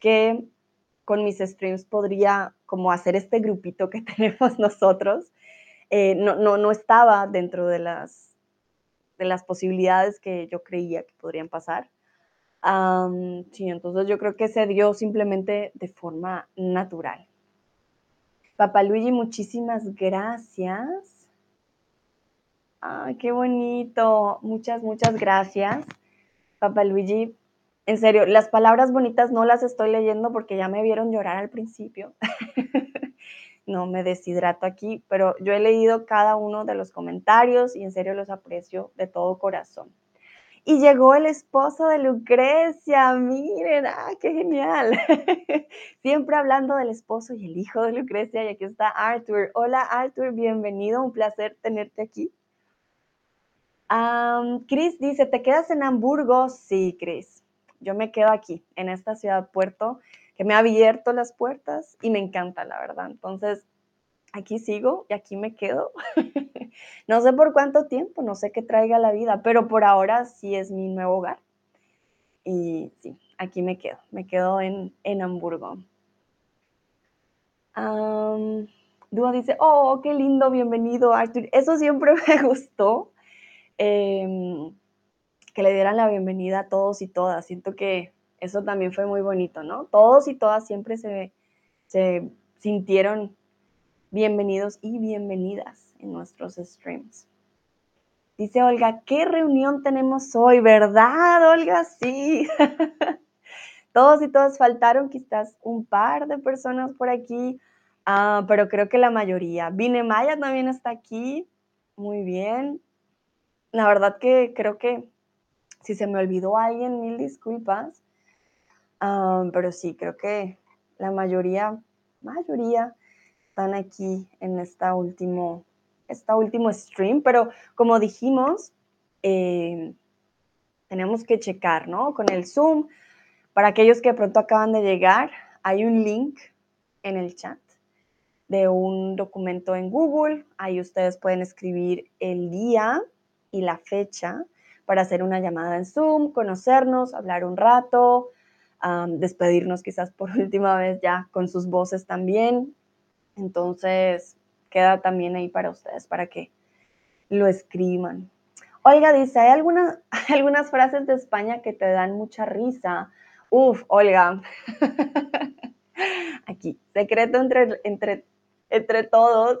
que con mis streams podría como hacer este grupito que tenemos nosotros. Eh, no, no, no, estaba dentro de las, de las posibilidades que yo creía que podrían pasar. sí, entonces yo creo que se dio simplemente de forma natural. Papá Luigi, muchísimas gracias. Ay, qué bonito. Muchas, muchas gracias, Papá Luigi. En serio, las palabras bonitas no las estoy leyendo porque ya me vieron llorar al principio. no me deshidrato aquí, pero yo he leído cada uno de los comentarios y en serio los aprecio de todo corazón. Y llegó el esposo de Lucrecia, miren, ah, qué genial. Siempre hablando del esposo y el hijo de Lucrecia, y aquí está Arthur. Hola Arthur, bienvenido, un placer tenerte aquí. Chris dice, ¿te quedas en Hamburgo? Sí, Chris. Yo me quedo aquí, en esta ciudad puerto, que me ha abierto las puertas y me encanta, la verdad. Entonces, aquí sigo y aquí me quedo. no sé por cuánto tiempo, no sé qué traiga la vida, pero por ahora sí es mi nuevo hogar. Y sí, aquí me quedo, me quedo en, en Hamburgo. Um, dice, oh, qué lindo, bienvenido, Arthur. Eso siempre me gustó Em, que le dieran la bienvenida a todos y todas. Siento que eso también fue muy bonito, ¿no? Todos y todas siempre se, se sintieron bienvenidos y bienvenidas en nuestros streams. Dice Olga, ¿qué reunión tenemos hoy? ¿Verdad, Olga? Sí. Todos y todas faltaron quizás un par de personas por aquí, ah, pero creo que la mayoría. Vine Maya también está aquí. Muy bien la verdad que creo que si se me olvidó alguien, mil disculpas. pero sí, creo que la mayoría, mayoría están aquí en esta último, esta último stream. Pero como dijimos, eh, tenemos que checar, ¿no? Con el Zoom. Para aquellos que pronto acaban de llegar, hay un link en el chat de un documento en Google. Ahí ustedes pueden escribir el día y la fecha para hacer una llamada en Zoom, conocernos, hablar un rato, despedirnos quizás por última vez ya con sus voces también. Entonces, queda también ahí para ustedes, para que lo escriban. Olga dice, ¿hay algunas, algunas frases de España que te dan mucha risa? Uf, Olga. Aquí, secreto entre, entre, entre todos.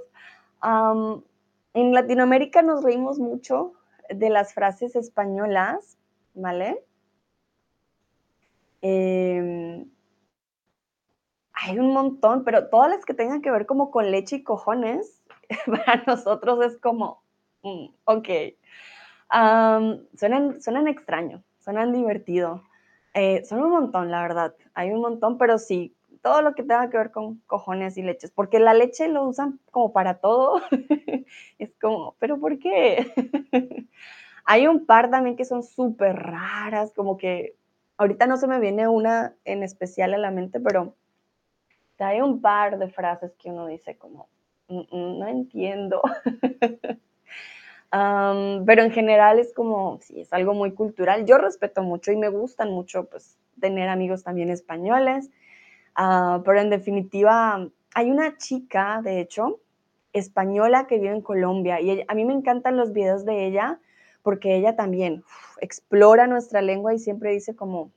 en Latinoamérica nos reímos mucho de las frases españolas, ¿vale? Em, hay un montón, pero todas las que tengan que ver como con leche y cojones, para nosotros es como, mm, ok. suenan, suenan extraño, suenan divertido. Eh, son un montón, la verdad. Hay un montón, pero sí, todo lo que tenga que ver con cojones y leches, porque la leche lo usan como para todo. es como, pero ¿por qué? Hay un par también que son súper raras, como que ahorita no se me viene una en especial a la mente, pero hay un par de frases que uno dice como, mm, mm, no entiendo. pero en general es como, sí, es algo muy cultural. Yo respeto mucho y me gustan mucho, pues, tener amigos también españoles. Ah, pero en definitiva, hay una chica, de hecho, española que vive en Colombia y a mí me encantan los videos de ella porque ella también explora nuestra lengua y siempre dice como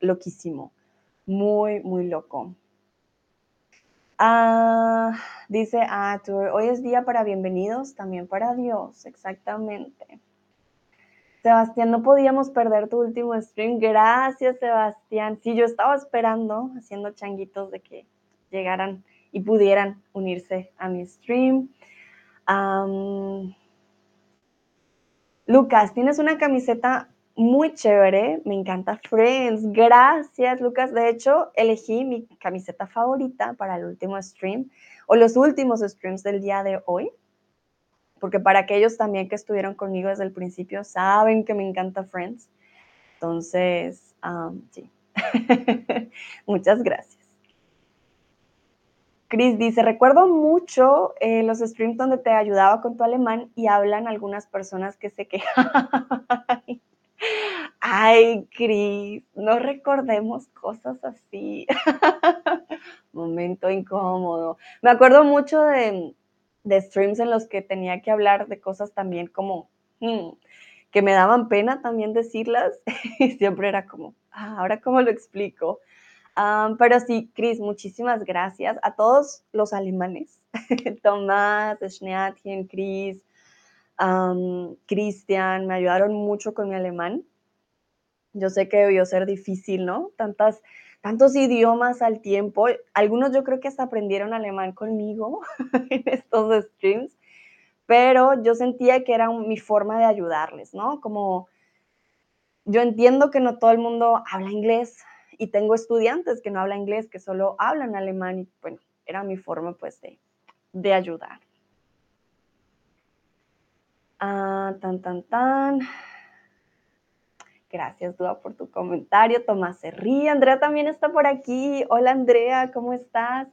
loquísimo, muy, muy loco. Ah, dice Arthur, hoy es día para bienvenidos, también para Dios, exactamente. Sebastián, no podíamos perder tu último stream. Gracias, Sebastián. Sí, yo estaba esperando, haciendo changuitos de que llegaran y pudieran unirse a mi stream. Lucas, tienes una camiseta muy chévere, me encanta Friends. Gracias, Lucas. De hecho, elegí mi camiseta favorita para el último stream o los últimos streams del día de hoy porque para aquellos también que estuvieron conmigo desde el principio saben que me encanta Friends. Entonces, sí. Muchas gracias. Chris dice, recuerdo mucho eh, los streams donde te ayudaba con tu alemán y hablan algunas personas que se quejan. Ay, Chris, no recordemos cosas así. Momento incómodo. Me acuerdo mucho de, de streams en los que tenía que hablar de cosas también como hmm, que me daban pena también decirlas y siempre era como, ah, ahora cómo lo explico. pero sí, Chris, muchísimas gracias a todos los alemanes, Tomás, Schneatchen, Chris, Cristian, me ayudaron mucho con mi alemán. Yo sé que debió ser difícil, ¿no? Tantas tantos idiomas al tiempo. Algunos yo creo que hasta aprendieron alemán conmigo en estos streams, pero yo sentía que era mi forma de ayudarles, ¿no? Como yo entiendo que no todo el mundo habla inglés y tengo estudiantes que no hablan inglés, que solo hablan alemán y bueno, era mi forma pues de, de ayudar. Ah, tan, tan, tan. Gracias, Dua, por tu comentario. Tomás se ríe. Andrea también está por aquí. Hola, Andrea, ¿cómo estás?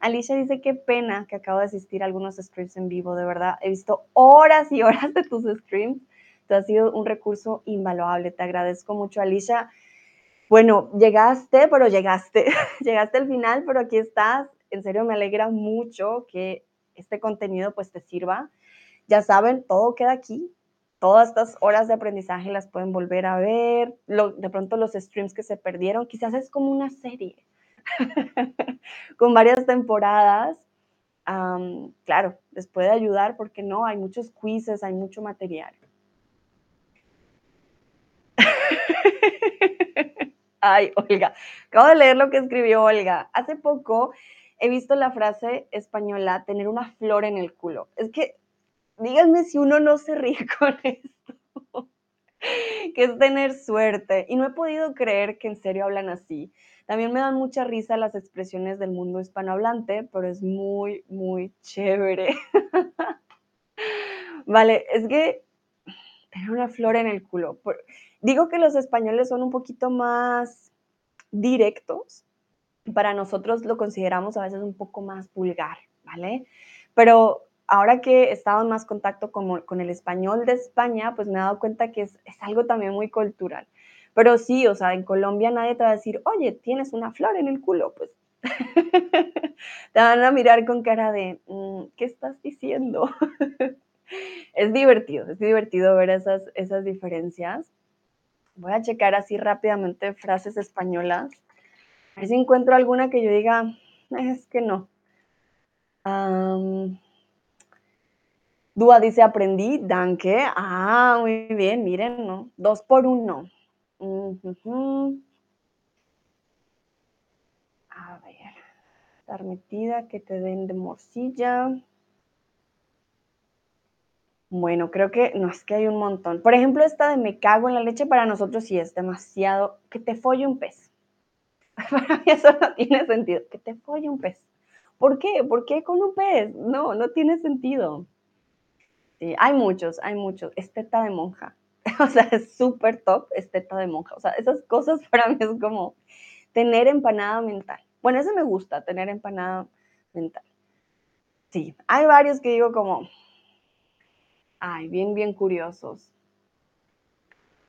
Alicia dice, qué pena que acabo de asistir a algunos streams en vivo. De verdad, he visto horas y horas de tus streams. Tú has sido un recurso invaluable. Te agradezco mucho, Alicia. Bueno, llegaste, pero llegaste. llegaste al final, pero aquí estás. En serio, me alegra mucho que este contenido pues te sirva. Ya saben, todo queda aquí todas estas horas de aprendizaje las pueden volver a ver, de pronto los streams que se perdieron, quizás es como una serie con varias temporadas. claro, les puede ayudar porque no, hay muchos quizzes, hay mucho material. Ay, Olga, acabo de leer lo que escribió Olga. Hace poco he visto la frase española, tener una flor en el culo. Es que díganme si uno no se ríe con esto, que es tener suerte. Y no he podido creer que en serio hablan así. También me dan mucha risa las expresiones del mundo hispanohablante, pero es muy, muy chévere. vale, es que tener una flor en el culo. Digo que los españoles son un poquito más directos. Para nosotros lo consideramos a veces un poco más vulgar, ¿vale? Pero ahora que he estado en más contacto con, el español de España, pues me he dado cuenta que es, algo también muy cultural. Pero sí, o sea, en Colombia nadie te va a decir, oye, tienes una flor en el culo, pues te van a mirar con cara de, mm, ¿qué estás diciendo? es divertido, es divertido ver esas, diferencias. Voy a checar así rápidamente frases españolas. A ver si encuentro alguna que yo diga, es que no. Dúa dice, aprendí, danke. Ah, muy bien, miren, ¿no? Dos por uno. A ver, estar metida, que te den de morcilla. Bueno, creo que, no, es que hay un montón. Por ejemplo, esta de me cago en la leche para nosotros sí es demasiado, que te folle un pez. Para mí eso no tiene sentido, que te folle un pez. ¿Por qué? ¿Por qué con un pez? No, no tiene sentido. Sí, hay muchos, hay muchos. Esteta de monja. O sea, es súper top esteta de monja. O sea, esas cosas para mí es como tener empanada mental. Bueno, eso me gusta, tener empanada mental. Sí, hay varios que digo como, ay, bien, bien curiosos.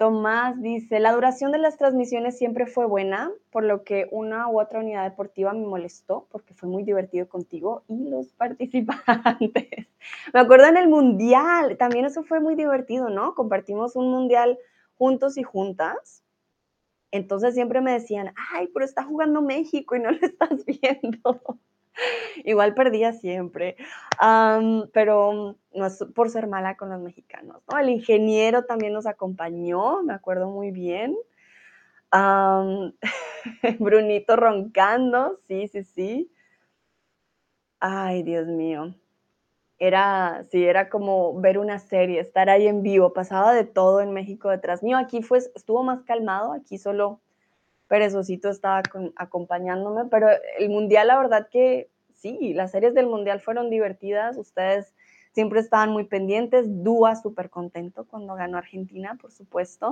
Tomás dice, la duración de las transmisiones siempre fue buena, por lo que una u otra unidad deportiva me molestó porque fue muy divertido contigo y los participantes. me acuerdo en el mundial, también eso fue muy divertido, ¿no? Compartimos un mundial juntos y juntas. Entonces siempre me decían, ay, pero está jugando México y no lo estás viendo. Igual perdía siempre, pero no es por ser mala con los mexicanos, ¿no? El ingeniero también nos acompañó, me acuerdo muy bien. Brunito roncando, sí, sí, sí. Ay, Dios mío. Era, sí, era como ver una serie, estar ahí en vivo, pasaba de todo en México detrás mío. Aquí fue, estuvo más calmado, aquí solo Perezosito estaba acompañándome, pero el mundial, la verdad que sí, las series del mundial fueron divertidas, ustedes siempre estaban muy pendientes, Dúa súper contento cuando ganó Argentina, por supuesto.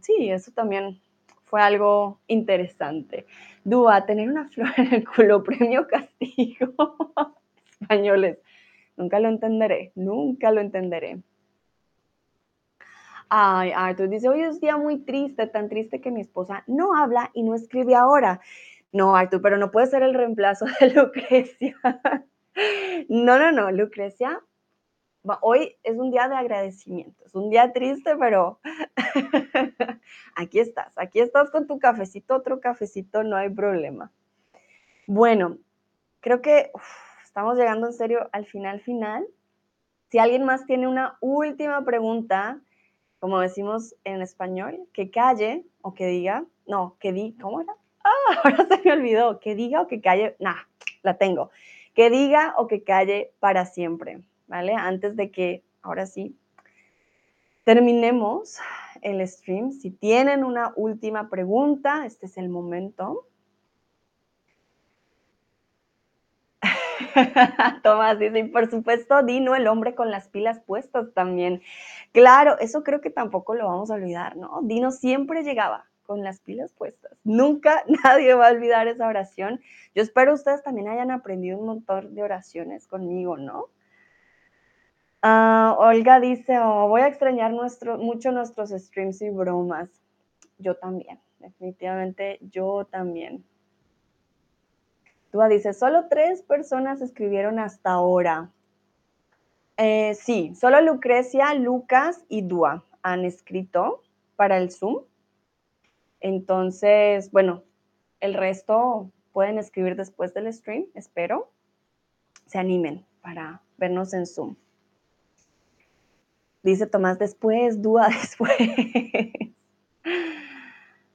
sí, eso también fue algo interesante. Dúa, tener una flor en el culo, premio castigo. Españoles, nunca lo entenderé, nunca lo entenderé. Ay, Arthur dice, hoy es día muy triste, tan triste que mi esposa no habla y no escribe ahora. No, Arthur, pero no puede ser el reemplazo de Lucrecia. no, no, no, Lucrecia, hoy es un día de agradecimiento, es un día triste, pero aquí estás, aquí estás con tu cafecito, otro cafecito, no hay problema. Bueno, creo que estamos llegando en serio al final final. Si alguien más tiene una última pregunta, como decimos en español, que calle o que diga, no, que di, ¿cómo era? Ah, ahora se me olvidó, que diga o que calle, nah, la tengo, que diga o que calle para siempre, ¿vale? Antes de que, ahora sí, terminemos el stream. Si tienen una última pregunta, este es el momento. Tomás dice, y por supuesto, Dino, el hombre con las pilas puestas también. Claro, eso creo que tampoco lo vamos a olvidar, ¿no? Dino siempre llegaba con las pilas puestas. Nunca nadie va a olvidar esa oración. Yo espero ustedes también hayan aprendido un montón de oraciones conmigo, ¿no? Ah, Olga dice, oh, voy a extrañar mucho nuestros streams y bromas. Yo también, definitivamente yo también. Dúa dice, solo tres personas escribieron hasta ahora. Eh, sí, solo Lucrecia, Lucas y Dúa han escrito para el Zoom. Entonces, bueno, el resto pueden escribir después del stream, espero. Se animen para vernos en Zoom. Dice Tomás, después, Dúa después.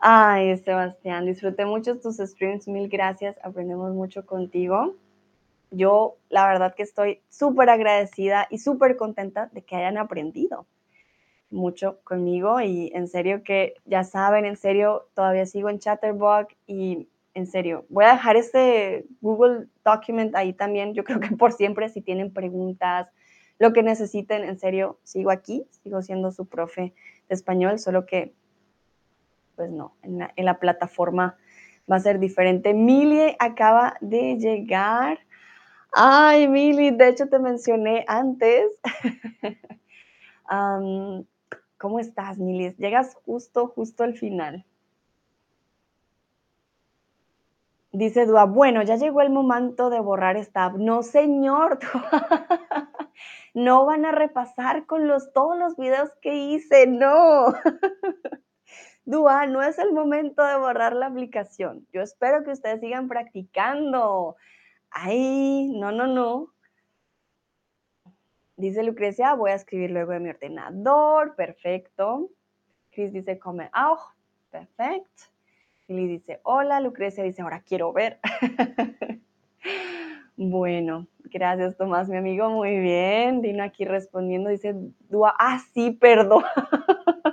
Ay, Sebastián, disfruté mucho tus streams, mil gracias, aprendemos mucho contigo. Yo, la verdad que estoy súper agradecida y súper contenta de que hayan aprendido mucho conmigo. Y en serio que ya saben, en serio, todavía sigo en Chatterbox y en serio, voy a dejar este Google Document ahí también, yo creo que por siempre si tienen preguntas, lo que necesiten, en serio, sigo aquí, sigo siendo su profe de español, solo que pues no, en la, plataforma va a ser diferente. Mili acaba de llegar. Ay, Mili, de hecho te mencioné antes. ¿Cómo estás, Mili? Llegas justo, justo al final. Dice Dua, bueno, ya llegó el momento de borrar esta app. No, señor. no van a repasar con los, todos los videos que hice, no. Dúa, no es el momento de borrar la aplicación. Yo espero que ustedes sigan practicando. Ay, no, no, no. Dice Lucrecia, voy a escribir luego de mi ordenador. Perfecto. Chris dice, come out. Perfecto. Lili dice, hola. Lucrecia dice, ahora quiero ver. bueno, gracias Tomás, mi amigo. Muy bien. Dino aquí respondiendo, dice, Dúa, ah, sí, perdón.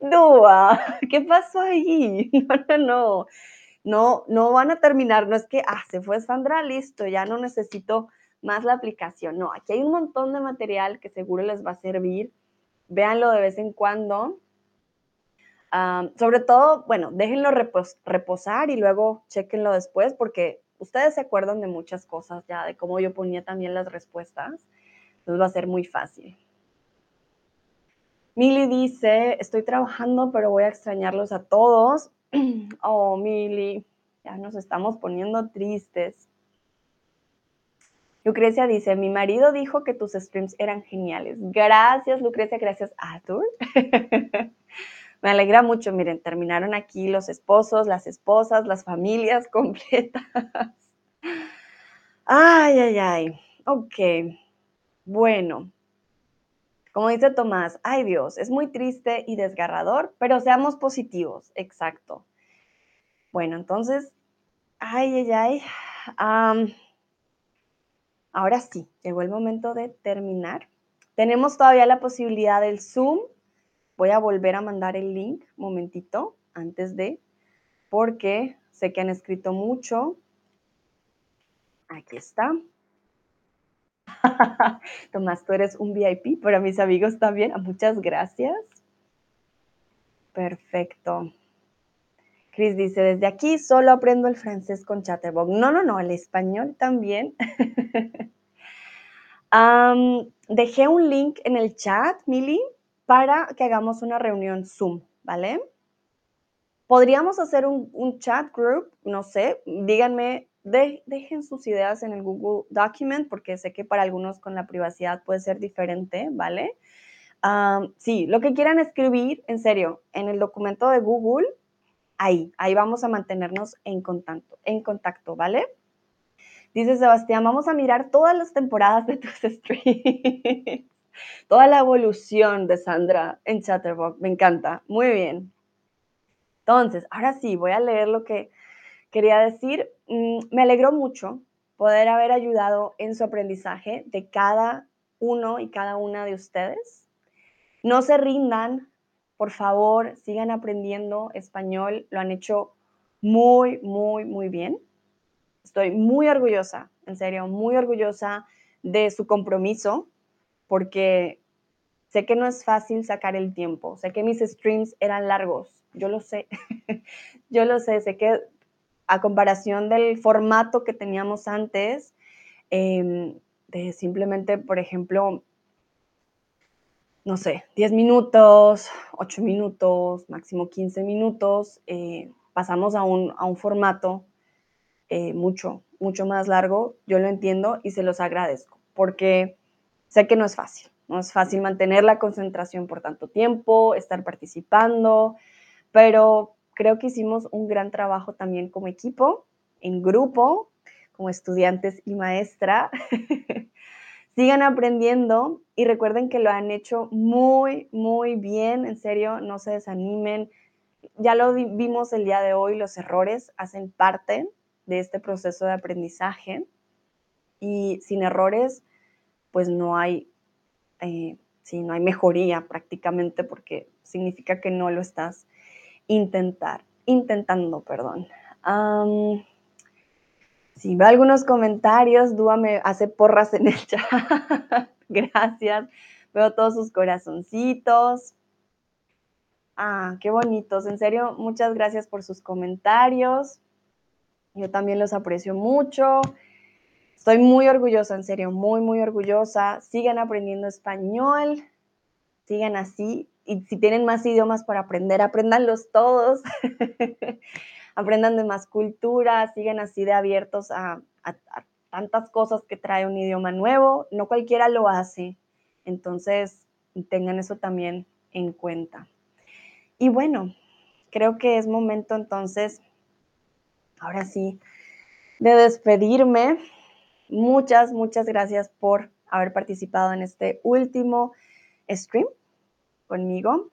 Dúa, ¿qué pasó ahí? No, no, no. No, van a terminar. No es que, ah, se fue Sandra, listo, ya no necesito más la aplicación. No, aquí hay un montón de material que seguro les va a servir. Véanlo de vez en cuando. sobre todo, bueno, déjenlo reposar y luego chequenlo después porque ustedes se acuerdan de muchas cosas ya, de cómo yo ponía también las respuestas. Entonces va a ser muy fácil. Mili dice, estoy trabajando, pero voy a extrañarlos a todos. oh, Mili, ya nos estamos poniendo tristes. Lucrecia dice, mi marido dijo que tus streams eran geniales. Gracias, Lucrecia, gracias, Arthur. Me alegra mucho, miren, terminaron aquí los esposos, las esposas, las familias completas. Ay, ay, ay. Ok. Bueno. Como dice Tomás, ay Dios, es muy triste y desgarrador, pero seamos positivos. Exacto. Bueno, entonces, ay, ay, ay. ahora sí, llegó el momento de terminar. Tenemos todavía la posibilidad del Zoom. Voy a volver a mandar el link, momentito, antes de, porque sé que han escrito mucho. Aquí está. Tomás, tú eres un VIP, pero a mis amigos también. Muchas gracias. Perfecto. Cris dice, desde aquí solo aprendo el francés con Chatterbox. No, no, no, el español también. dejé un link en el chat, Mili, para que hagamos una reunión Zoom, ¿vale? Podríamos hacer un chat group, no sé, díganme dejen sus ideas en el Google Document porque sé que para algunos con la privacidad puede ser diferente, ¿vale? sí, lo que quieran escribir, en serio, en el documento de Google, ahí, ahí vamos a mantenernos en contacto, en contacto, ¿vale? Dice Sebastián, vamos a mirar todas las temporadas de tus streams. Toda la evolución de Sandra en Chatterbox, me encanta, muy bien. Entonces, ahora sí, voy a leer lo que quería decir, mm, me alegró mucho poder haber ayudado en su aprendizaje de cada uno y cada una de ustedes. No se rindan, por favor, sigan aprendiendo español, lo han hecho muy, muy, muy bien. Estoy muy orgullosa, en serio, muy orgullosa de su compromiso, porque sé que no es fácil sacar el tiempo, sé que mis streams eran largos, yo lo sé, yo lo sé, sé que a comparación del formato que teníamos antes, em, de simplemente, por ejemplo, no sé, 10 minutos, 8 minutos, máximo 15 minutos, eh, pasamos a un, a un formato eh, mucho, mucho más largo. Yo lo entiendo y se los agradezco, porque sé que no es fácil. No es fácil mantener la concentración por tanto tiempo, estar participando, pero creo que hicimos un gran trabajo también como equipo, en grupo, como estudiantes y maestra. Sigan aprendiendo y recuerden que lo han hecho muy, muy bien. En serio, no se desanimen. Ya lo vimos el día de hoy, los errores hacen parte de este proceso de aprendizaje y sin errores, pues no hay, eh, no hay mejoría prácticamente porque significa que no lo estás intentar, intentando, perdón. si veo algunos comentarios, Dúa me hace porras en el chat. Gracias. Veo todos sus corazoncitos. Ah, qué bonitos. En serio, muchas gracias por sus comentarios. Yo también los aprecio mucho. Estoy muy orgullosa, en serio, muy, muy orgullosa. Sigan aprendiendo español. Sigan así y si tienen más idiomas para aprender, aprendanlos todos. Aprendan de más cultura, sigan así de abiertos a, tantas cosas que trae un idioma nuevo. No cualquiera lo hace. Entonces, tengan eso también en cuenta. Y bueno, creo que es momento entonces, ahora sí, de despedirme. Muchas, muchas gracias por haber participado en este último stream conmigo.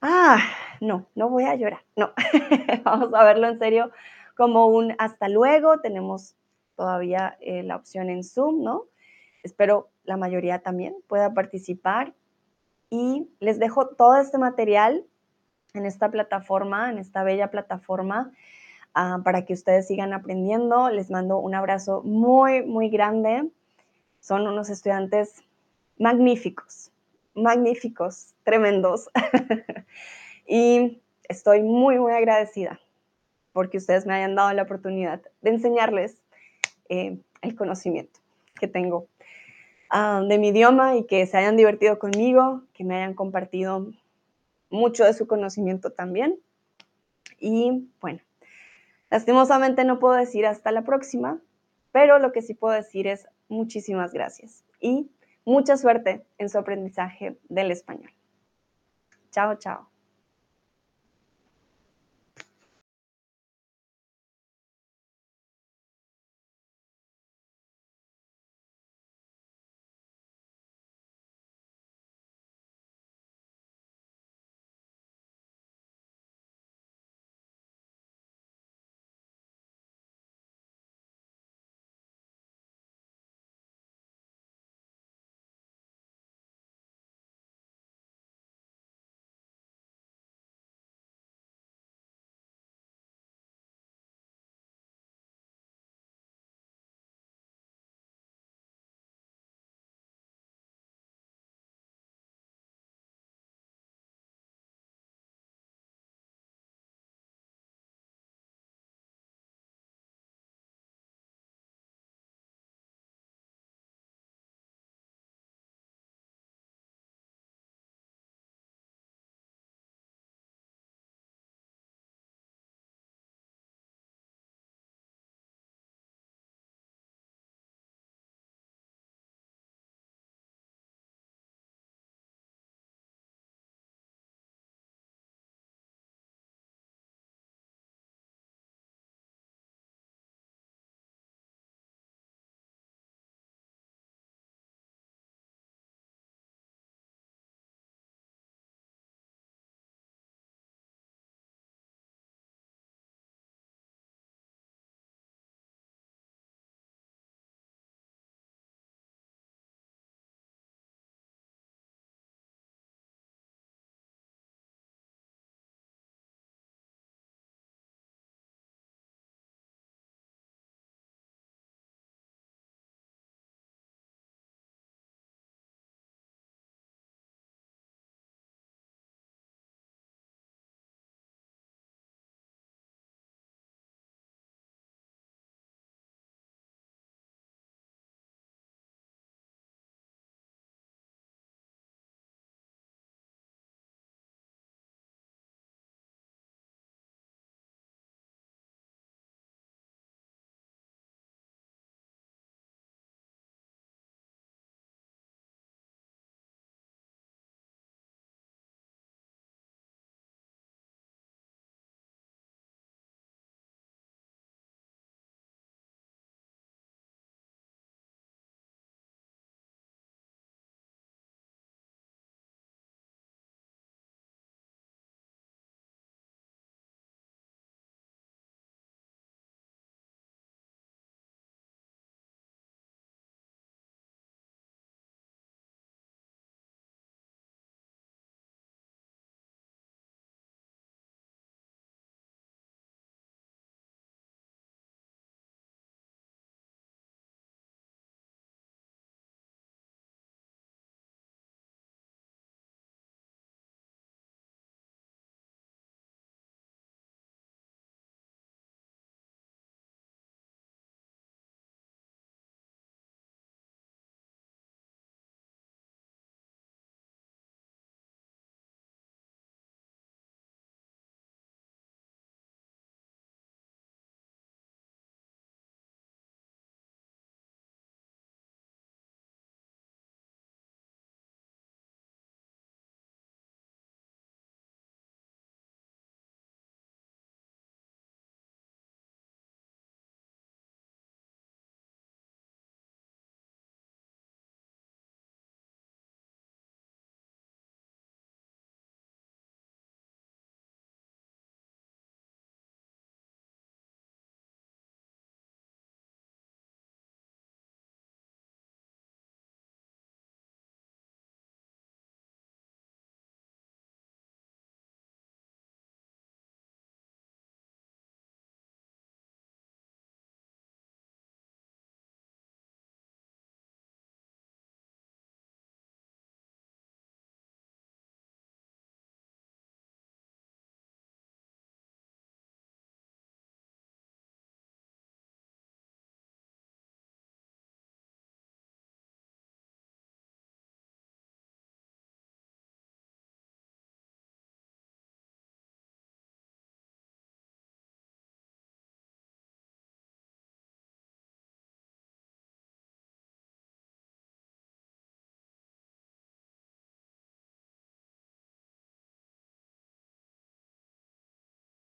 Ah, no, no voy a llorar, no. Vamos a verlo en serio como un hasta luego. Tenemos todavía eh, la opción en Zoom, ¿no? Espero la mayoría también pueda participar y les dejo todo este material en esta plataforma, en esta bella plataforma, ah, para que ustedes sigan aprendiendo. Les mando un abrazo muy, muy grande. Son unos estudiantes magníficos, magníficos, tremendos. y estoy muy, muy agradecida porque ustedes me hayan dado la oportunidad de enseñarles eh, el conocimiento que tengo ah, de mi idioma y que se hayan divertido conmigo, que me hayan compartido mucho de su conocimiento también. Y bueno, lastimosamente no puedo decir hasta la próxima, pero lo que sí puedo decir es muchísimas gracias y Mucha suerte en su aprendizaje del español. Chao, chao.